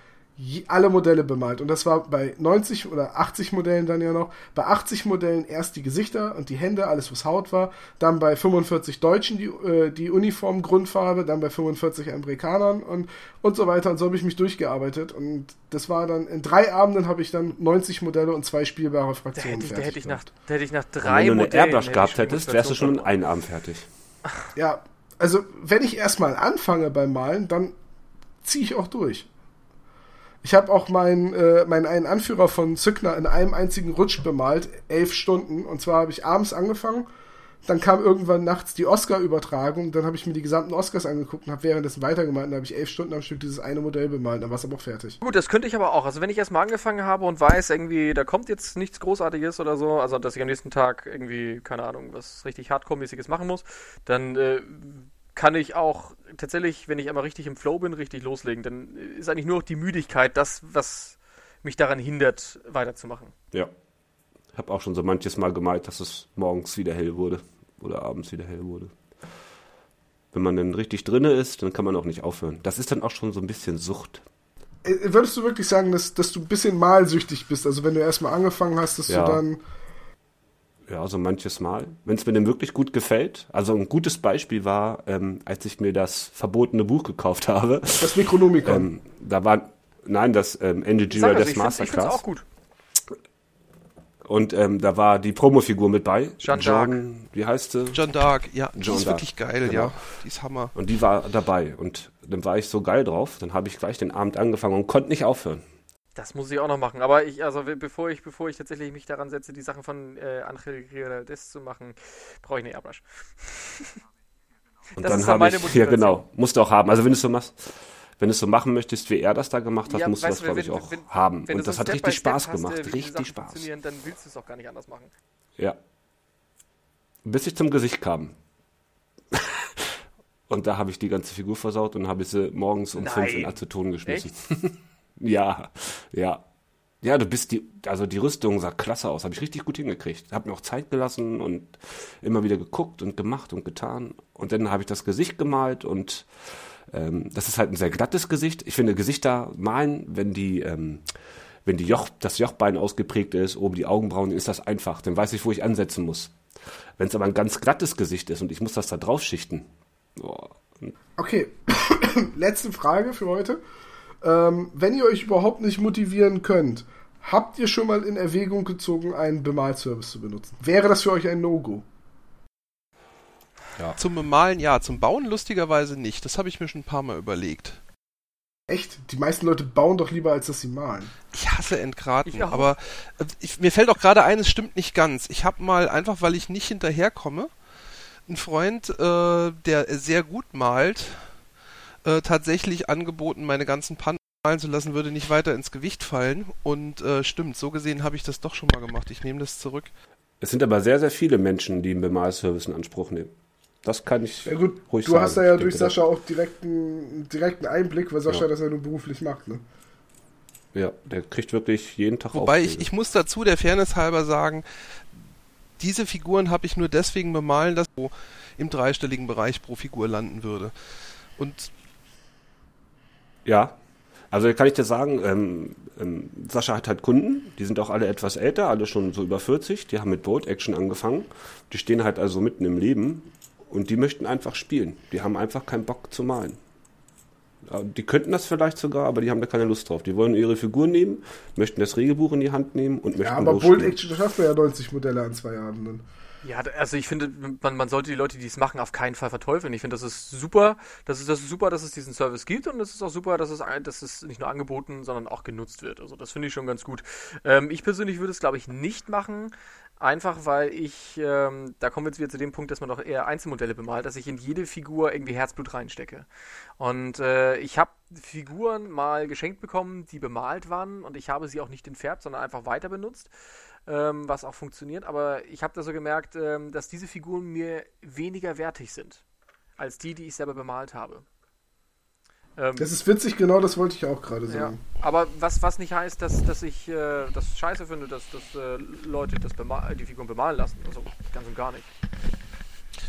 S1: alle Modelle bemalt. Und das war bei 90 oder 80 Modellen dann ja noch. Bei 80 Modellen erst die Gesichter und die Hände, alles was Haut war. Dann bei 45 Deutschen die, äh, die Uniform Grundfarbe. Dann bei 45 Amerikanern und, und so weiter. Und so habe ich mich durchgearbeitet. Und das war dann, in drei Abenden habe ich dann 90 Modelle und zwei spielbare Fraktionen
S4: da hätte ich, da hätte ich nach,
S2: da
S4: hätte ich nach drei
S2: wenn du eine Airbrush gehabt hättest, wärst du schon in einem Abend fertig.
S1: Ja, also wenn ich erstmal anfange beim Malen, dann ziehe ich auch durch. Ich habe auch meinen, äh, meinen einen Anführer von Zückner in einem einzigen Rutsch bemalt, elf Stunden. Und zwar habe ich abends angefangen, dann kam irgendwann nachts die Oscar-Übertragung, dann habe ich mir die gesamten Oscars angeguckt und habe währenddessen weitergemalt. Dann habe ich elf Stunden am Stück dieses eine Modell bemalt, dann war es aber auch fertig.
S4: Gut, das könnte ich aber auch. Also wenn ich erstmal angefangen habe und weiß, irgendwie, da kommt jetzt nichts Großartiges oder so, also dass ich am nächsten Tag irgendwie, keine Ahnung, was richtig Hardcore-mäßiges machen muss, dann äh, kann ich auch tatsächlich, wenn ich einmal richtig im Flow bin, richtig loslegen. Dann ist eigentlich nur noch die Müdigkeit das, was mich daran hindert, weiterzumachen.
S2: Ja. Ich habe auch schon so manches Mal gemalt, dass es morgens wieder hell wurde oder abends wieder hell wurde. Wenn man dann richtig drinne ist, dann kann man auch nicht aufhören. Das ist dann auch schon so ein bisschen Sucht.
S1: Äh, würdest du wirklich sagen, dass, dass du ein bisschen malsüchtig bist? Also wenn du erstmal angefangen hast, dass ja. du dann
S2: ja, so manches Mal. Wenn es mir denn wirklich gut gefällt. Also ein gutes Beispiel war, ähm, als ich mir das verbotene Buch gekauft habe.
S1: Das Necronomicon.
S2: Ähm, da war, nein, das ähm, Endigira des Masterclass. Ich auch gut. Und ähm, da war die Promofigur mit bei.
S4: Jean John, Dark.
S2: wie heißt sie?
S3: John Dark, ja. John die ist Dark. wirklich geil, genau. ja. Die ist Hammer.
S2: Und die war dabei. Und dann war ich so geil drauf. Dann habe ich gleich den Abend angefangen und konnte nicht aufhören.
S4: Das muss ich auch noch machen. Aber ich, also bevor ich, bevor ich tatsächlich mich daran setze, die Sachen von äh, Angel Giraldes zu machen, brauche ich eine Airbrush.
S2: Und das dann habe ich, ja genau, musst du auch haben. Also wenn du es so machst, wenn du es so machen möchtest, wie er das da gemacht hat, ja, musst du das, glaube ich, auch wenn, haben. Wenn Und das so hat richtig Spaß hast, gemacht, äh, richtig Spaß.
S4: Dann willst du es auch gar nicht anders machen.
S2: Ja. Bis ich zum Gesicht kam. und da habe ich die ganze Figur versaut und habe sie morgens um Nein. fünf in Aceton geschmissen. Ja, ja. Ja, du bist die, also die Rüstung sah klasse aus, habe ich richtig gut hingekriegt. Hab mir auch Zeit gelassen und immer wieder geguckt und gemacht und getan. Und dann habe ich das Gesicht gemalt und ähm, das ist halt ein sehr glattes Gesicht. Ich finde Gesichter malen, wenn die, ähm, wenn die Joch, das Jochbein ausgeprägt ist, oben die Augenbrauen, ist das einfach. Dann weiß ich, wo ich ansetzen muss. Wenn es aber ein ganz glattes Gesicht ist und ich muss das da drauf schichten.
S1: Oh. Okay, letzte Frage für heute. Ähm, wenn ihr euch überhaupt nicht motivieren könnt, habt ihr schon mal in Erwägung gezogen, einen Bemalservice zu benutzen? Wäre das für euch ein No-Go?
S3: Ja. Zum Bemalen ja, zum Bauen lustigerweise nicht. Das habe ich mir schon ein paar Mal überlegt.
S1: Echt? Die meisten Leute bauen doch lieber, als dass sie malen.
S3: Ich hasse Entgraten, aber äh, ich, mir fällt auch gerade eines stimmt nicht ganz. Ich habe mal, einfach weil ich nicht hinterherkomme, einen Freund, äh, der sehr gut malt, äh, tatsächlich angeboten, meine ganzen Pannen malen zu lassen, würde nicht weiter ins Gewicht fallen. Und äh, stimmt, so gesehen habe ich das doch schon mal gemacht. Ich nehme das zurück.
S2: Es sind aber sehr, sehr viele Menschen, die einen Bemalservice in Anspruch nehmen. Das kann ich
S1: ja gut, ruhig du sagen. Du hast da ja durch Sascha auch direkten, direkten Einblick, weil Sascha ja. das ja nur beruflich macht, ne?
S2: Ja, der kriegt wirklich jeden Tag
S3: Wobei ich, ich muss dazu der Fairness halber sagen, diese Figuren habe ich nur deswegen bemalen, dass ich im dreistelligen Bereich pro Figur landen würde. Und
S2: ja, also kann ich dir sagen, ähm, ähm, Sascha hat halt Kunden, die sind auch alle etwas älter, alle schon so über 40, die haben mit Boat Action angefangen, die stehen halt also mitten im Leben und die möchten einfach spielen. Die haben einfach keinen Bock zu malen. Die könnten das vielleicht sogar, aber die haben da keine Lust drauf. Die wollen ihre Figuren nehmen, möchten das Regelbuch in die Hand nehmen und möchten. Ja,
S1: aber Bold Action schafft ja 90 Modelle an zwei Jahren. Dann.
S4: Ja, also ich finde, man, man sollte die Leute, die es machen, auf keinen Fall verteufeln. Ich finde, das ist super. Das ist, das ist super, dass es diesen Service gibt und es ist auch super, dass es, dass es nicht nur angeboten, sondern auch genutzt wird. Also das finde ich schon ganz gut. Ähm, ich persönlich würde es, glaube ich, nicht machen. Einfach weil ich, ähm, da kommen wir jetzt wieder zu dem Punkt, dass man doch eher Einzelmodelle bemalt, dass ich in jede Figur irgendwie Herzblut reinstecke. Und äh, ich habe Figuren mal geschenkt bekommen, die bemalt waren und ich habe sie auch nicht entfärbt, sondern einfach weiter benutzt ähm, was auch funktioniert. Aber ich habe da so gemerkt, ähm, dass diese Figuren mir weniger wertig sind als die, die ich selber bemalt habe.
S1: Ähm, das ist witzig, genau das wollte ich auch gerade sagen.
S4: Ja, aber was, was nicht heißt, dass, dass ich äh, das scheiße finde, dass, dass äh, Leute das die Figuren bemalen lassen. Also ganz und gar nicht.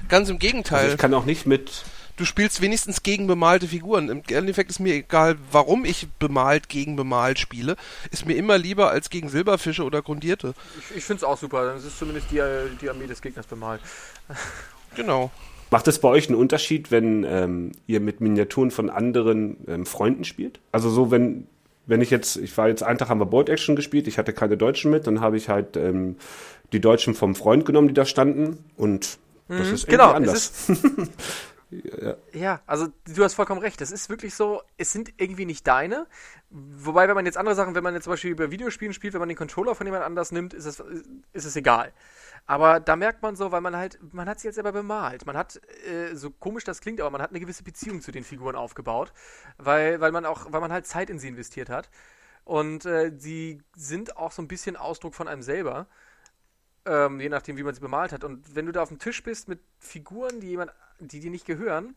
S3: Ganz im Gegenteil. Also
S2: ich kann auch nicht mit
S3: du spielst wenigstens gegen bemalte Figuren. Im Endeffekt ist mir egal, warum ich bemalt gegen bemalt spiele. Ist mir immer lieber als gegen Silberfische oder Grundierte.
S4: Ich, ich finde es auch super. Dann ist zumindest die, die Armee des Gegners bemalt.
S3: Genau.
S2: Macht es bei euch einen Unterschied, wenn ähm, ihr mit Miniaturen von anderen ähm, Freunden spielt? Also so, wenn, wenn ich jetzt, ich war jetzt einen Tag haben wir Board Action gespielt, ich hatte keine Deutschen mit, dann habe ich halt ähm, die Deutschen vom Freund genommen, die da standen und das mhm, ist irgendwie genau, anders.
S4: Ja. ja, also du hast vollkommen recht. Es ist wirklich so, es sind irgendwie nicht deine. Wobei, wenn man jetzt andere Sachen, wenn man jetzt zum Beispiel über Videospielen spielt, wenn man den Controller von jemand anders nimmt, ist es, ist es egal. Aber da merkt man so, weil man halt, man hat sie jetzt selber bemalt. Man hat, äh, so komisch das klingt, aber man hat eine gewisse Beziehung zu den Figuren aufgebaut, weil, weil man auch, weil man halt Zeit in sie investiert hat. Und äh, sie sind auch so ein bisschen Ausdruck von einem selber. Ähm, je nachdem, wie man sie bemalt hat. Und wenn du da auf dem Tisch bist mit Figuren, die jemand die dir nicht gehören,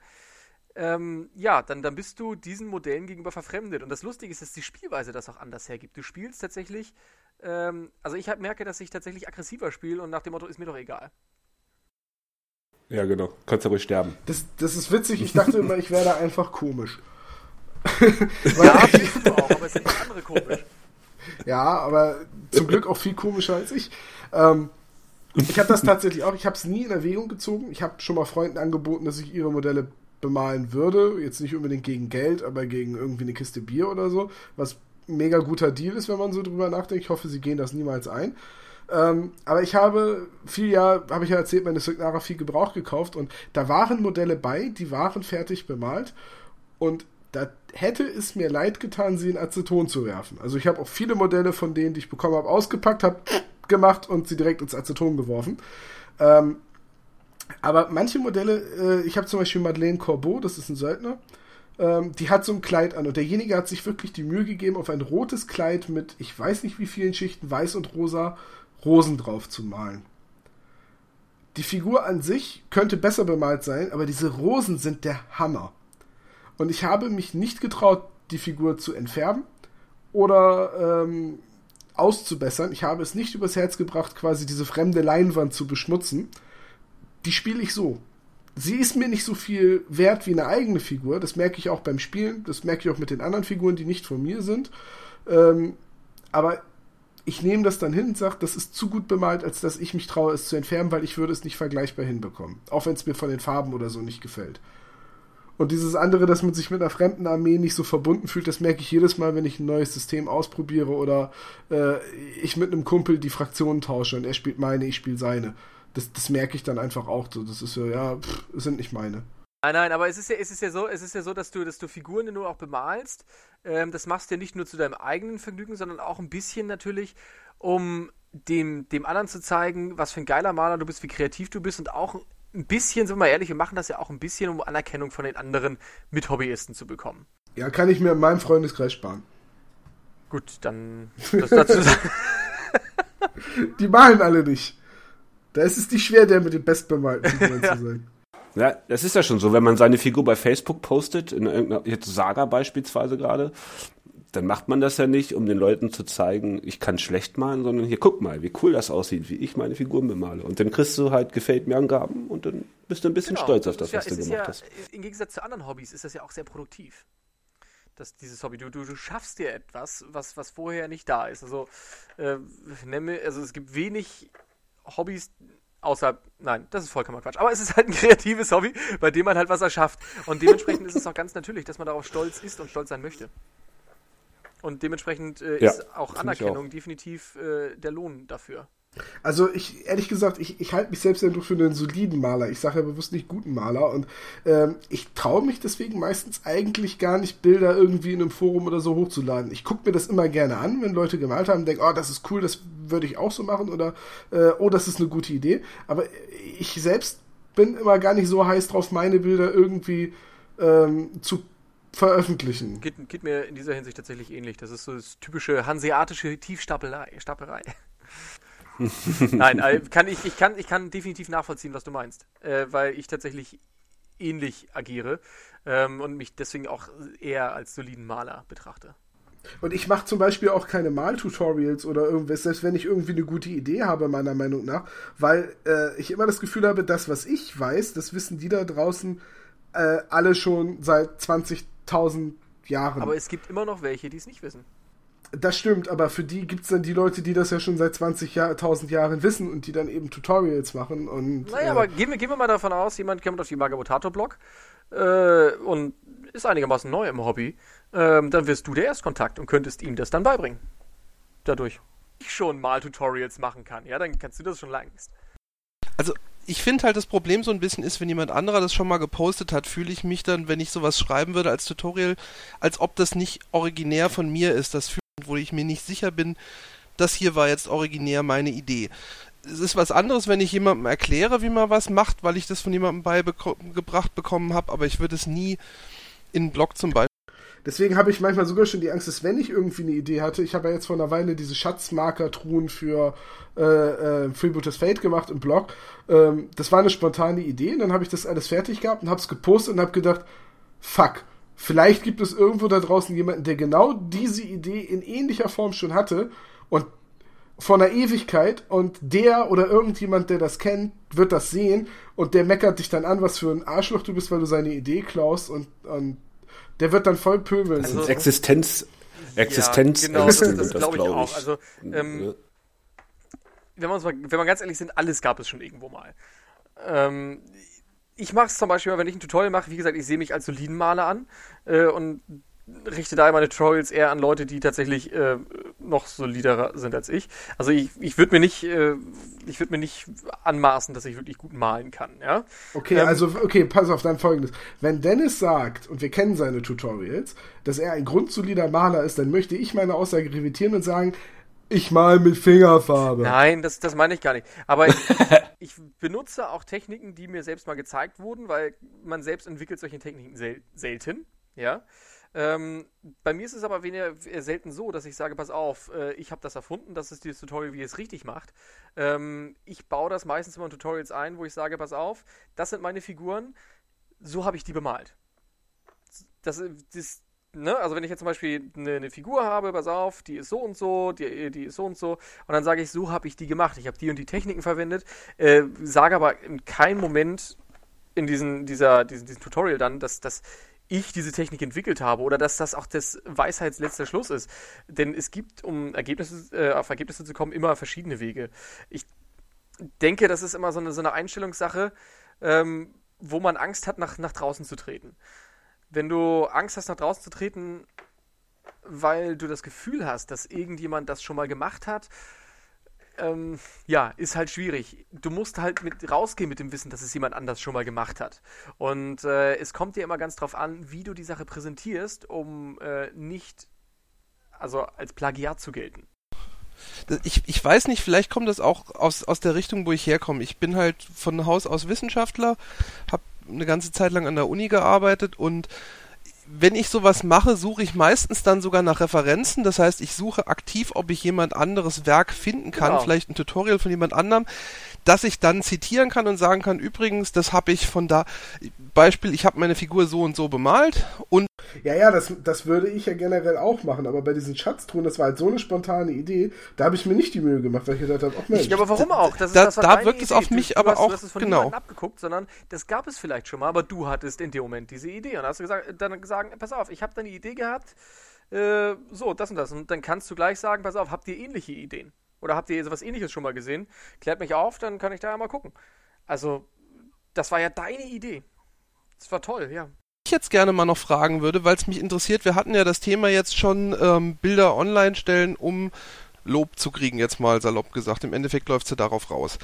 S4: ähm, ja, dann, dann bist du diesen Modellen gegenüber verfremdet. Und das Lustige ist, dass die Spielweise das auch anders hergibt. Du spielst tatsächlich, ähm, also ich hab, merke, dass ich tatsächlich aggressiver spiele und nach dem Motto ist mir doch egal.
S2: Ja, genau. Kannst du ruhig sterben.
S1: Das, das ist witzig. Ich dachte immer, ich wäre da einfach komisch.
S4: ja, bist du auch, aber es sind andere komisch.
S1: Ja, aber zum Glück auch viel komischer als ich. Ähm, ich habe das tatsächlich auch, ich habe es nie in Erwägung gezogen. Ich habe schon mal Freunden angeboten, dass ich ihre Modelle bemalen würde. Jetzt nicht unbedingt gegen Geld, aber gegen irgendwie eine Kiste Bier oder so. Was mega guter Deal ist, wenn man so drüber nachdenkt. Ich hoffe, sie gehen das niemals ein. Ähm, aber ich habe viel Jahr, habe ich ja erzählt, meine Signara viel Gebrauch gekauft und da waren Modelle bei, die waren fertig bemalt und da hätte es mir leid getan, sie in Aceton zu werfen. Also ich habe auch viele Modelle von denen, die ich bekommen habe, ausgepackt, habe gemacht und sie direkt ins Aceton geworfen. Ähm, aber manche Modelle, äh, ich habe zum Beispiel Madeleine Corbeau, das ist ein Söldner, ähm, die hat so ein Kleid an und derjenige hat sich wirklich die Mühe gegeben, auf ein rotes Kleid mit, ich weiß nicht wie vielen Schichten, weiß und rosa, Rosen drauf zu malen. Die Figur an sich könnte besser bemalt sein, aber diese Rosen sind der Hammer. Und ich habe mich nicht getraut, die Figur zu entfärben oder ähm, auszubessern. Ich habe es nicht übers Herz gebracht, quasi diese fremde Leinwand zu beschmutzen. Die spiele ich so. Sie ist mir nicht so viel wert wie eine eigene Figur. Das merke ich auch beim Spielen. Das merke ich auch mit den anderen Figuren, die nicht von mir sind. Ähm, aber ich nehme das dann hin und sage, das ist zu gut bemalt, als dass ich mich traue, es zu entfernen, weil ich würde es nicht vergleichbar hinbekommen. Auch wenn es mir von den Farben oder so nicht gefällt. Und dieses andere, dass man sich mit einer fremden Armee nicht so verbunden fühlt, das merke ich jedes Mal, wenn ich ein neues System ausprobiere oder äh, ich mit einem Kumpel die Fraktionen tausche und er spielt meine, ich spiele seine. Das, das merke ich dann einfach auch so. Das ist so, ja, pff, sind nicht meine.
S4: Nein, nein, aber es ist ja, es ist ja so, es ist ja so, dass du, dass du Figuren nur auch bemalst. Ähm, das machst du ja nicht nur zu deinem eigenen Vergnügen, sondern auch ein bisschen natürlich, um dem, dem anderen zu zeigen, was für ein geiler Maler du bist, wie kreativ du bist und auch ein bisschen, sind wir mal ehrlich, wir machen das ja auch ein bisschen, um Anerkennung von den anderen Mithobbyisten zu bekommen.
S1: Ja, kann ich mir in meinem Freundeskreis sparen.
S4: Gut, dann das dazu sagen.
S1: Die malen alle nicht. Da ist es nicht schwer, der mit den bestbemalten Figuren ja. zu sein.
S2: Ja, das ist ja schon so, wenn man seine Figur bei Facebook postet, in irgendeiner, jetzt Saga beispielsweise gerade, dann macht man das ja nicht, um den Leuten zu zeigen, ich kann schlecht malen, sondern hier, guck mal, wie cool das aussieht, wie ich meine Figuren bemale. Und dann kriegst du halt gefällt mir Angaben und dann bist du ein bisschen genau, stolz auf das, ja, was du gemacht
S4: ja,
S2: hast.
S4: Im Gegensatz zu anderen Hobbys ist das ja auch sehr produktiv. Das, dieses Hobby. Du, du, du schaffst dir etwas, was, was vorher nicht da ist. Also, äh, nenne, also es gibt wenig Hobbys, Außer, nein, das ist vollkommen Quatsch. Aber es ist halt ein kreatives Hobby, bei dem man halt was erschafft. Und dementsprechend ist es auch ganz natürlich, dass man darauf stolz ist und stolz sein möchte. Und dementsprechend äh, ja, ist auch Anerkennung auch. definitiv äh, der Lohn dafür.
S1: Also ich, ehrlich gesagt, ich, ich halte mich selbst ja nur für einen soliden Maler. Ich sage ja bewusst nicht guten Maler. Und ähm, ich traue mich deswegen meistens eigentlich gar nicht, Bilder irgendwie in einem Forum oder so hochzuladen. Ich gucke mir das immer gerne an, wenn Leute gemalt haben, denke, oh, das ist cool, das würde ich auch so machen oder äh, oh, das ist eine gute Idee. Aber ich selbst bin immer gar nicht so heiß drauf, meine Bilder irgendwie ähm, zu veröffentlichen.
S4: Geht, geht, mir in dieser Hinsicht tatsächlich ähnlich. Das ist so das typische hanseatische Tiefstapelei. Stapelei. Nein, äh, kann ich, ich, kann, ich kann definitiv nachvollziehen, was du meinst, äh, weil ich tatsächlich ähnlich agiere ähm, und mich deswegen auch eher als soliden Maler betrachte.
S1: Und ich mache zum Beispiel auch keine Maltutorials oder irgendwas, selbst wenn ich irgendwie eine gute Idee habe, meiner Meinung nach, weil äh, ich immer das Gefühl habe, das, was ich weiß, das wissen die da draußen äh, alle schon seit 20.000 Jahren.
S4: Aber es gibt immer noch welche, die es nicht wissen.
S1: Das stimmt, aber für die gibt es dann die Leute, die das ja schon seit 20 Jahr, 1000 Jahren wissen und die dann eben Tutorials machen. Und,
S4: naja, äh, aber gehen wir, gehen wir mal davon aus, jemand kommt auf die Magabotato-Blog äh, und ist einigermaßen neu im Hobby, äh, dann wirst du der Erstkontakt und könntest ihm das dann beibringen. Dadurch. Ich schon mal Tutorials machen kann, ja, dann kannst du das schon längst.
S3: Also ich finde halt das Problem so ein bisschen ist, wenn jemand anderer das schon mal gepostet hat, fühle ich mich dann, wenn ich sowas schreiben würde als Tutorial, als ob das nicht originär von mir ist. Das fühlt wo ich mir nicht sicher bin, das hier war jetzt originär meine Idee. Es ist was anderes, wenn ich jemandem erkläre, wie man was macht, weil ich das von jemandem beigebracht bekommen habe, aber ich würde es nie in einen Blog zum Beispiel.
S1: Deswegen habe ich manchmal sogar schon die Angst, dass wenn ich irgendwie eine Idee hatte, ich habe ja jetzt vor einer Weile diese Schatzmarker-Truhen für äh, äh, Freebooters Fate gemacht im Blog. Ähm, das war eine spontane Idee und dann habe ich das alles fertig gehabt und habe es gepostet und habe gedacht, fuck, Vielleicht gibt es irgendwo da draußen jemanden, der genau diese Idee in ähnlicher Form schon hatte und vor einer Ewigkeit und der oder irgendjemand, der das kennt, wird das sehen und der meckert dich dann an, was für ein Arschloch du bist, weil du seine Idee klaust und, und der wird dann voll pöbeln.
S2: Also Existenz, Existenz,
S4: ja, genau, das, das glaube ich auch. Also, ähm, wenn, mal, wenn man ganz ehrlich sind, alles gab es schon irgendwo mal. Ähm, ich mache es zum Beispiel, wenn ich ein Tutorial mache, wie gesagt, ich sehe mich als soliden Maler an äh, und richte da meine Tutorials eher an Leute, die tatsächlich äh, noch soliderer sind als ich. Also ich, ich würde mir nicht, äh, ich würde mir nicht anmaßen, dass ich wirklich gut malen kann, ja.
S1: Okay, ähm, also okay, pass auf dann folgendes. Wenn Dennis sagt, und wir kennen seine Tutorials, dass er ein grundsolider Maler ist, dann möchte ich meine Aussage revidieren und sagen, ich mal mit Fingerfarbe.
S4: Nein, das, das meine ich gar nicht. Aber ich, ich, benutze auch Techniken, die mir selbst mal gezeigt wurden, weil man selbst entwickelt solche Techniken sel selten. Ja. Ähm, bei mir ist es aber weniger äh, selten so, dass ich sage, pass auf, äh, ich habe das erfunden, das ist dieses Tutorial, wie es richtig macht. Ähm, ich baue das meistens immer in Tutorials ein, wo ich sage, pass auf, das sind meine Figuren, so habe ich die bemalt. Das, das, ne, also wenn ich jetzt zum Beispiel eine, eine, Figur habe, pass auf, die ist so und so, die, die ist so und so, und dann sage ich, so habe ich die gemacht, ich habe die und die Techniken verwendet, äh, sage aber in keinem Moment in diesen, dieser, diesen, diesen Tutorial dann, dass, dass ich diese Technik entwickelt habe oder dass das auch das Weisheitsletzter Schluss ist. Denn es gibt, um Ergebnisse, äh, auf Ergebnisse zu kommen, immer verschiedene Wege. Ich denke, das ist immer so eine, so eine Einstellungssache, ähm, wo man Angst hat, nach, nach draußen zu treten wenn du Angst hast, nach draußen zu treten, weil du das Gefühl hast, dass irgendjemand das schon mal gemacht hat, ähm, ja, ist halt schwierig. Du musst halt mit rausgehen mit dem Wissen, dass es jemand anders schon mal gemacht hat. Und äh, es kommt dir immer ganz drauf an, wie du die Sache präsentierst, um äh, nicht also als Plagiat zu gelten.
S3: Ich, ich weiß nicht, vielleicht kommt das auch aus, aus der Richtung, wo ich herkomme. Ich bin halt von Haus aus Wissenschaftler, habe eine ganze Zeit lang an der Uni gearbeitet und wenn ich sowas mache, suche ich meistens dann sogar nach Referenzen. Das heißt, ich suche aktiv, ob ich jemand anderes Werk finden kann, genau. vielleicht ein Tutorial von jemand anderem, dass ich dann zitieren kann und sagen kann, übrigens, das habe ich von da, Beispiel, ich habe meine Figur so und so bemalt und
S1: ja, ja, das, das würde ich ja generell auch machen, aber bei diesen Schatztruhen, das war halt so eine spontane Idee, da habe ich mir nicht die Mühe gemacht, weil ich gedacht habe, ach Mensch.
S4: Ja, aber warum auch?
S3: Das ist, da, das da wirkt es auf mich du, aber du hast, auch, du hast
S4: es von
S3: genau.
S4: abgeguckt, sondern das gab es vielleicht schon mal, aber du hattest in dem Moment diese Idee und hast gesagt, dann gesagt, pass auf, ich habe deine Idee gehabt, äh, so, das und das und dann kannst du gleich sagen, pass auf, habt ihr ähnliche Ideen? Oder habt ihr sowas ähnliches schon mal gesehen? Klärt mich auf, dann kann ich da ja mal gucken. Also, das war ja deine Idee. Das war toll, ja.
S3: Ich jetzt gerne mal noch fragen würde, weil es mich interessiert, wir hatten ja das Thema jetzt schon ähm, Bilder online stellen, um Lob zu kriegen, jetzt mal salopp gesagt. Im Endeffekt läuft sie darauf raus.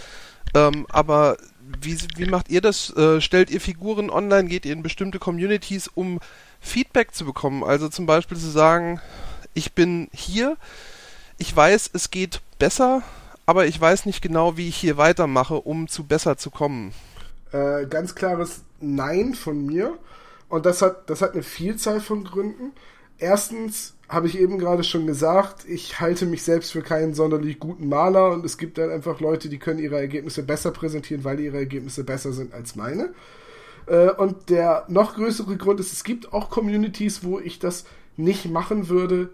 S3: Ähm, aber wie, wie macht ihr das? Äh, stellt ihr Figuren online? Geht ihr in bestimmte Communities, um Feedback zu bekommen? Also zum Beispiel zu sagen, ich bin hier, ich weiß, es geht besser, aber ich weiß nicht genau, wie ich hier weitermache, um zu besser zu kommen.
S1: Äh, ganz klares Nein von mir. Und das hat, das hat eine Vielzahl von Gründen. Erstens habe ich eben gerade schon gesagt, ich halte mich selbst für keinen sonderlich guten Maler und es gibt dann einfach Leute, die können ihre Ergebnisse besser präsentieren, weil ihre Ergebnisse besser sind als meine. Äh, und der noch größere Grund ist, es gibt auch Communities, wo ich das nicht machen würde,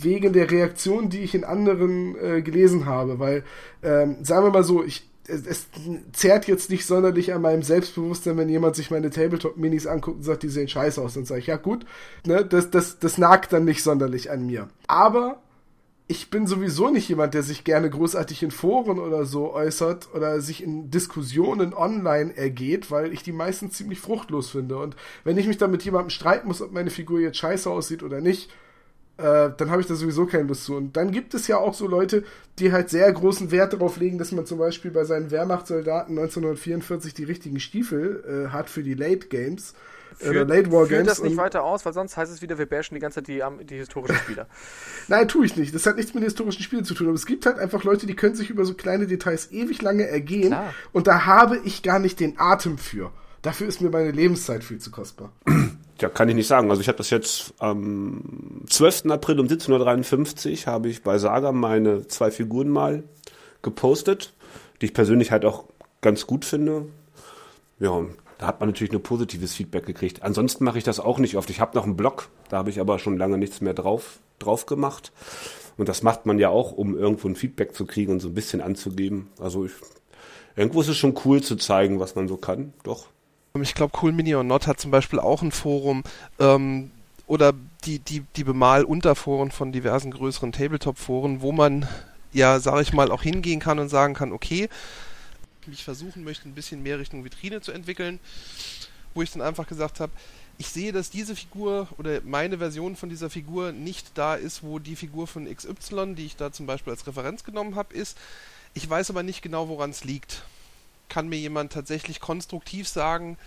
S1: wegen der Reaktion, die ich in anderen äh, gelesen habe. Weil, ähm, sagen wir mal so, ich es, es zerrt jetzt nicht sonderlich an meinem Selbstbewusstsein, wenn jemand sich meine Tabletop-Minis anguckt und sagt, die sehen scheiße aus. Dann sage ich, ja gut, ne, das, das, das nagt dann nicht sonderlich an mir. Aber ich bin sowieso nicht jemand, der sich gerne großartig in Foren oder so äußert oder sich in Diskussionen online ergeht, weil ich die meistens ziemlich fruchtlos finde. Und wenn ich mich dann mit jemandem streiten muss, ob meine Figur jetzt scheiße aussieht oder nicht, äh, dann habe ich da sowieso keine Lust zu. Und dann gibt es ja auch so Leute, die halt sehr großen Wert darauf legen, dass man zum Beispiel bei seinen Wehrmachtssoldaten 1944 die richtigen Stiefel äh, hat für die Late Games.
S4: Äh, führt, Late War Games. das nicht weiter aus, weil sonst heißt es wieder, wir bashen die ganze Zeit die, die historischen Spieler.
S1: Nein, tue ich nicht. Das hat nichts mit historischen Spielen zu tun. Aber es gibt halt einfach Leute, die können sich über so kleine Details ewig lange ergehen. Klar. Und da habe ich gar nicht den Atem für. Dafür ist mir meine Lebenszeit viel zu kostbar.
S2: Ja, kann ich nicht sagen. Also ich habe das jetzt am 12. April um 17.53 Uhr habe ich bei Saga meine zwei Figuren mal gepostet, die ich persönlich halt auch ganz gut finde. Ja, da hat man natürlich nur positives Feedback gekriegt. Ansonsten mache ich das auch nicht oft. Ich habe noch einen Blog, da habe ich aber schon lange nichts mehr drauf, drauf gemacht. Und das macht man ja auch, um irgendwo ein Feedback zu kriegen und so ein bisschen anzugeben. Also ich, irgendwo ist es schon cool zu zeigen, was man so kann. Doch.
S3: Ich glaube, Cool Mini or Not hat zum Beispiel auch ein Forum ähm, oder die, die, die Bemal-Unterforen von diversen größeren Tabletop-Foren, wo man ja, sage ich mal, auch hingehen kann und sagen kann, okay, ich versuchen möchte, ein bisschen mehr Richtung Vitrine zu entwickeln, wo ich dann einfach gesagt habe, ich sehe, dass diese Figur oder meine Version von dieser Figur nicht da ist, wo die Figur von XY, die ich da zum Beispiel als Referenz genommen habe, ist. Ich weiß aber nicht genau, woran es liegt kann mir jemand tatsächlich konstruktiv sagen,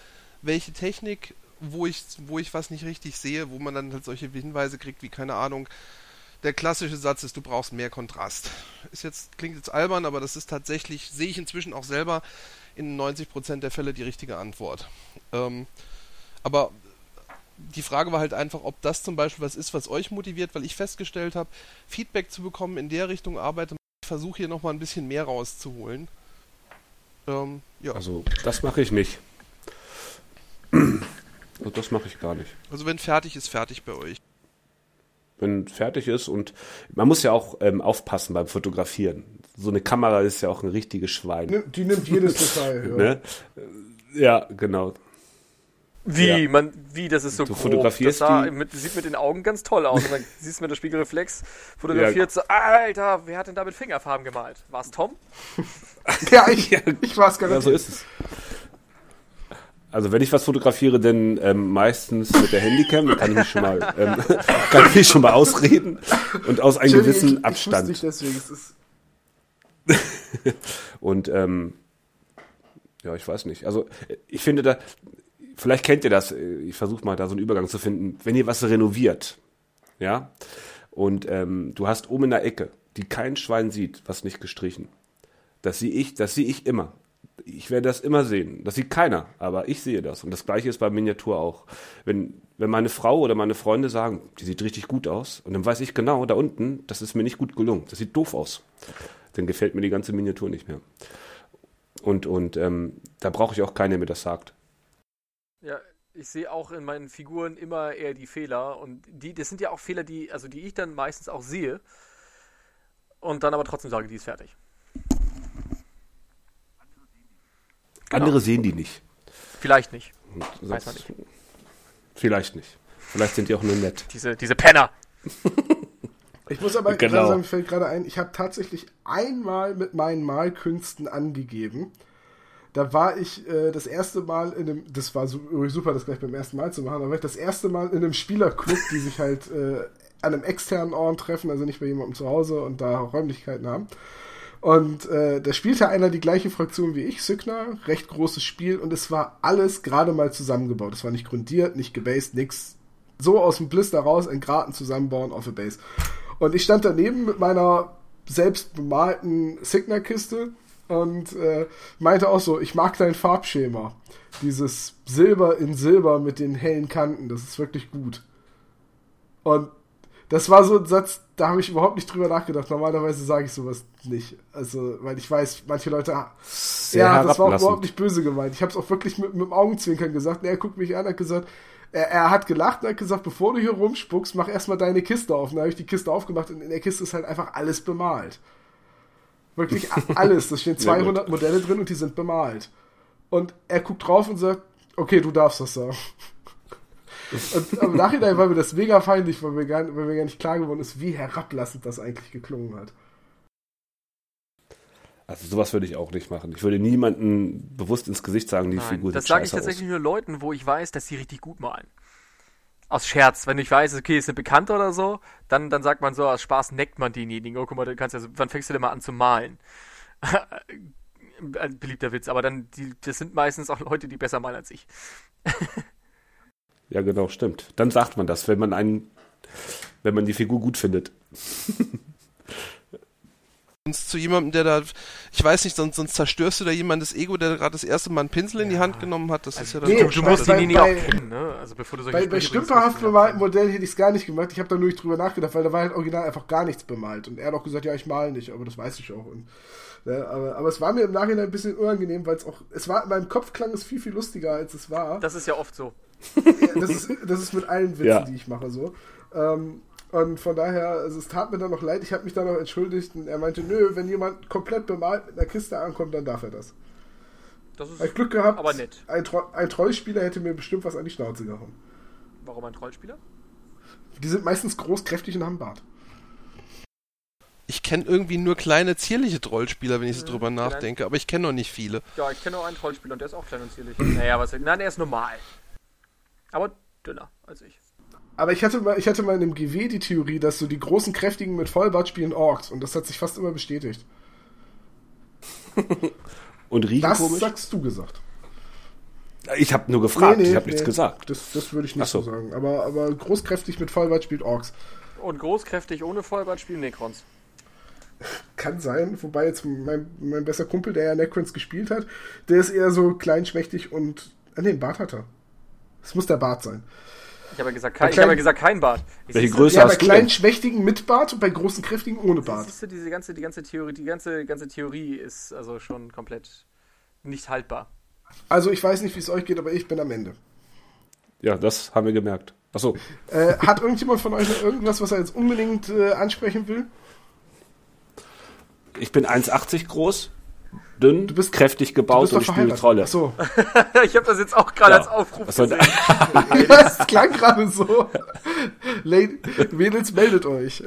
S3: welche Technik, wo ich, wo ich was nicht richtig sehe, wo man dann halt solche Hinweise kriegt, wie keine Ahnung. Der klassische Satz ist, du brauchst mehr Kontrast. Ist jetzt, klingt jetzt albern, aber das ist tatsächlich, sehe ich inzwischen auch selber in 90% der Fälle die richtige Antwort. Ähm, aber die Frage war halt einfach, ob das zum Beispiel was ist, was euch motiviert, weil ich festgestellt habe, Feedback zu bekommen in der Richtung arbeite. Ich versuche hier nochmal ein bisschen mehr rauszuholen.
S2: Ähm, ja. Also das mache ich nicht. Also das mache ich gar nicht.
S3: Also wenn fertig ist, fertig bei euch.
S2: Wenn fertig ist und man muss ja auch ähm, aufpassen beim Fotografieren. So eine Kamera ist ja auch ein richtiges Schwein.
S1: Die nimmt jedes Detail.
S2: ja. Ne? ja, genau.
S4: Wie, ja. man, wie, das ist so
S2: du grob. Fotografierst das
S4: sah, mit, sieht mit den Augen ganz toll aus. Und dann siehst du mit der Spiegelreflex, fotografiert ja. so, Alter, wer hat denn da mit Fingerfarben gemalt? War es Tom?
S1: ja, ich, ich war es gar nicht.
S2: Ja, so ist es. Also wenn ich was fotografiere, dann ähm, meistens mit der Handycam, dann kann ich mich schon mal, ähm, kann ich mich schon mal ausreden und aus einem gewissen ich, Abstand. Ich deswegen, es ist und ähm, ja, ich weiß nicht. Also ich finde da, vielleicht kennt ihr das, ich versuche mal da so einen Übergang zu finden, wenn ihr was renoviert, ja, und ähm, du hast oben in der Ecke, die kein Schwein sieht, was nicht gestrichen. Das sehe ich, das sehe ich immer. Ich werde das immer sehen. Das sieht keiner, aber ich sehe das. Und das gleiche ist bei Miniatur auch. Wenn, wenn meine Frau oder meine Freunde sagen, die sieht richtig gut aus, und dann weiß ich genau, da unten, das ist mir nicht gut gelungen. Das sieht doof aus. Dann gefällt mir die ganze Miniatur nicht mehr. Und, und ähm, da brauche ich auch keinen, der mir das sagt.
S4: Ja, ich sehe auch in meinen Figuren immer eher die Fehler und die, das sind ja auch Fehler, die, also die ich dann meistens auch sehe und dann aber trotzdem sage, die ist fertig.
S2: Genau. Andere sehen die nicht.
S4: Vielleicht nicht. Weiß man nicht.
S2: Vielleicht nicht. Vielleicht sind die auch nur nett.
S4: Diese, diese Penner.
S1: Ich muss aber genau. gerade sagen, fällt gerade ein, ich habe tatsächlich einmal mit meinen Malkünsten angegeben. Da war ich äh, das erste Mal in einem, das war super, das gleich beim ersten Mal zu machen, da war ich das erste Mal in einem Spielerclub, die sich halt äh, an einem externen Ort treffen, also nicht bei jemandem zu Hause und da Räumlichkeiten haben. Und äh, da spielte einer die gleiche Fraktion wie ich, Signer, recht großes Spiel und es war alles gerade mal zusammengebaut. Es war nicht grundiert, nicht gebased, nix. So aus dem Blister raus, ein Graten zusammenbauen auf a Base. Und ich stand daneben mit meiner selbst bemalten Signer-Kiste und äh, meinte auch so, ich mag dein Farbschema. Dieses Silber in Silber mit den hellen Kanten, das ist wirklich gut. Und das war so ein Satz, da habe ich überhaupt nicht drüber nachgedacht. Normalerweise sage ich sowas nicht. Also, weil ich weiß, manche Leute. Sehr ja, das war auch überhaupt nicht böse gemeint. Ich habe es auch wirklich mit, mit dem Augenzwinkern gesagt. er guckt mich an, hat gesagt, er, er, hat gelacht und hat gesagt, bevor du hier rumspuckst, mach erstmal deine Kiste auf. Und dann habe ich die Kiste aufgemacht und in der Kiste ist halt einfach alles bemalt. Wirklich alles. Da stehen 200 Modelle drin und die sind bemalt. Und er guckt drauf und sagt, okay, du darfst das sagen. Und im Nachhinein war mir das mega feindlich, weil mir, gar, weil mir gar nicht klar geworden ist, wie herablassend das eigentlich geklungen hat.
S2: Also sowas würde ich auch nicht machen. Ich würde niemanden bewusst ins Gesicht sagen, die Nein, Figur
S4: Das sage ich tatsächlich aus. nur Leuten, wo ich weiß, dass sie richtig gut malen. Aus Scherz, wenn ich weiß, okay, ist eine Bekannte oder so, dann, dann sagt man so, aus Spaß neckt man denjenigen. Oh, guck mal, du kannst ja, wann fängst du denn mal an zu malen? Ein beliebter Witz, aber dann, die, das sind meistens auch Leute, die besser malen als ich.
S2: Ja, genau, stimmt. Dann sagt man das, wenn man einen, wenn man die Figur gut findet.
S3: zu jemandem, der da, ich weiß nicht, sonst, sonst zerstörst du da jemandes Ego, der gerade das erste Mal einen Pinsel in die Hand genommen hat. Das also ist ja dann
S1: nee, du musst ihn nie auch kennen, ne? Also bevor du solche Bei, bei stümperhaft bemalten Modell hätte ich es gar nicht gemacht. Ich habe da nur nicht drüber nachgedacht, weil da war halt original einfach gar nichts bemalt. Und er hat auch gesagt, ja, ich male nicht, aber das weiß ich auch. Und, ja, aber, aber es war mir im Nachhinein ein bisschen unangenehm, weil es auch, es war, in meinem Kopf klang es viel, viel lustiger, als es war.
S4: Das ist ja oft so
S1: das, ist, das ist mit allen Witzen, ja. die ich mache, so. Ähm, und von daher, also es tat mir dann noch leid, ich habe mich dann noch entschuldigt und er meinte, nö, wenn jemand komplett bemalt mit einer Kiste ankommt, dann darf er das. Das ist Glück gehabt, aber nett. Ein, Tro ein Trollspieler hätte mir bestimmt was an die Schnauze gehauen.
S4: Warum ein Trollspieler?
S1: Die sind meistens groß, kräftig und haben Bart.
S3: Ich kenne irgendwie nur kleine, zierliche Trollspieler, wenn ich so mhm, drüber nachdenke, aber ich kenne noch nicht viele.
S4: Ja, ich kenne auch einen Trollspieler und der ist auch klein und zierlich. naja, was, nein, er ist normal. Aber dünner als ich.
S1: Aber ich hatte mal, ich hatte mal in einem GW die Theorie, dass so die großen Kräftigen mit Vollbart spielen Orks und das hat sich fast immer bestätigt.
S2: und riechen
S1: Das komisch? sagst du gesagt.
S2: Ich habe nur gefragt, nee, nee, ich habe nee, nichts gesagt.
S1: Das, das würde ich nicht so. so. sagen. Aber, aber großkräftig mit Vollbart spielt Orks.
S4: Und großkräftig ohne Vollbart spielen Necrons.
S1: Kann sein, wobei jetzt mein, mein bester Kumpel, der ja Necrons gespielt hat, der ist eher so kleinschmächtig und. Ah, nee, einen Bart hat er. Es muss der Bart sein.
S4: Ich habe ja gesagt, kein, ich habe gesagt kein Bart.
S1: Ich Welche Größe ja, hast bei du kleinen, denn? schmächtigen mit Bart und bei großen, kräftigen ohne Bart.
S4: Siehst du, diese ganze, die ganze Theorie, die ganze, ganze Theorie ist also schon komplett nicht haltbar.
S1: Also ich weiß nicht, wie es euch geht, aber ich bin am Ende.
S2: Ja, das haben wir gemerkt. Achso.
S1: Äh, hat irgendjemand von euch noch irgendwas, was er jetzt unbedingt äh, ansprechen will?
S2: Ich bin 1,80 groß dünn, du bist kräftig gebaut und spiele Trolle. Ach
S4: so. ich habe das jetzt auch gerade ja. als Aufruf gesehen.
S1: das klang gerade so. Mädels, meldet euch.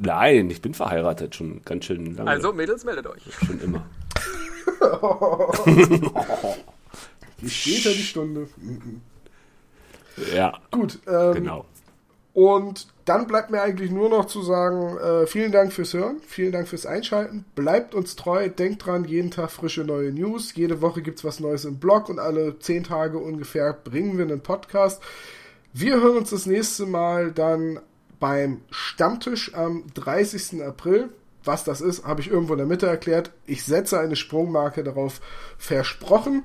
S2: Nein, ich bin verheiratet schon ganz schön lange.
S4: Also Mädels, meldet euch.
S2: Schon immer.
S1: Wie später die Stunde.
S2: Ja.
S1: Gut. Ähm,
S2: genau.
S1: Und dann bleibt mir eigentlich nur noch zu sagen, äh, vielen Dank fürs Hören, vielen Dank fürs Einschalten, bleibt uns treu, denkt dran, jeden Tag frische neue News, jede Woche gibt es was Neues im Blog und alle zehn Tage ungefähr bringen wir einen Podcast. Wir hören uns das nächste Mal dann beim Stammtisch am 30. April. Was das ist, habe ich irgendwo in der Mitte erklärt. Ich setze eine Sprungmarke darauf versprochen.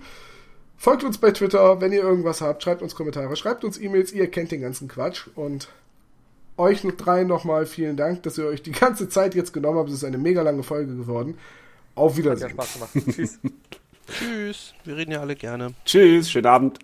S1: Folgt uns bei Twitter, wenn ihr irgendwas habt, schreibt uns Kommentare, schreibt uns E-Mails, ihr kennt den ganzen Quatsch und euch drei nochmal vielen Dank, dass ihr euch die ganze Zeit jetzt genommen habt. Es ist eine mega lange Folge geworden. Auf Wiedersehen. Hat ja Spaß gemacht.
S3: Tschüss. Tschüss. Wir reden ja alle gerne.
S2: Tschüss. Schönen Abend.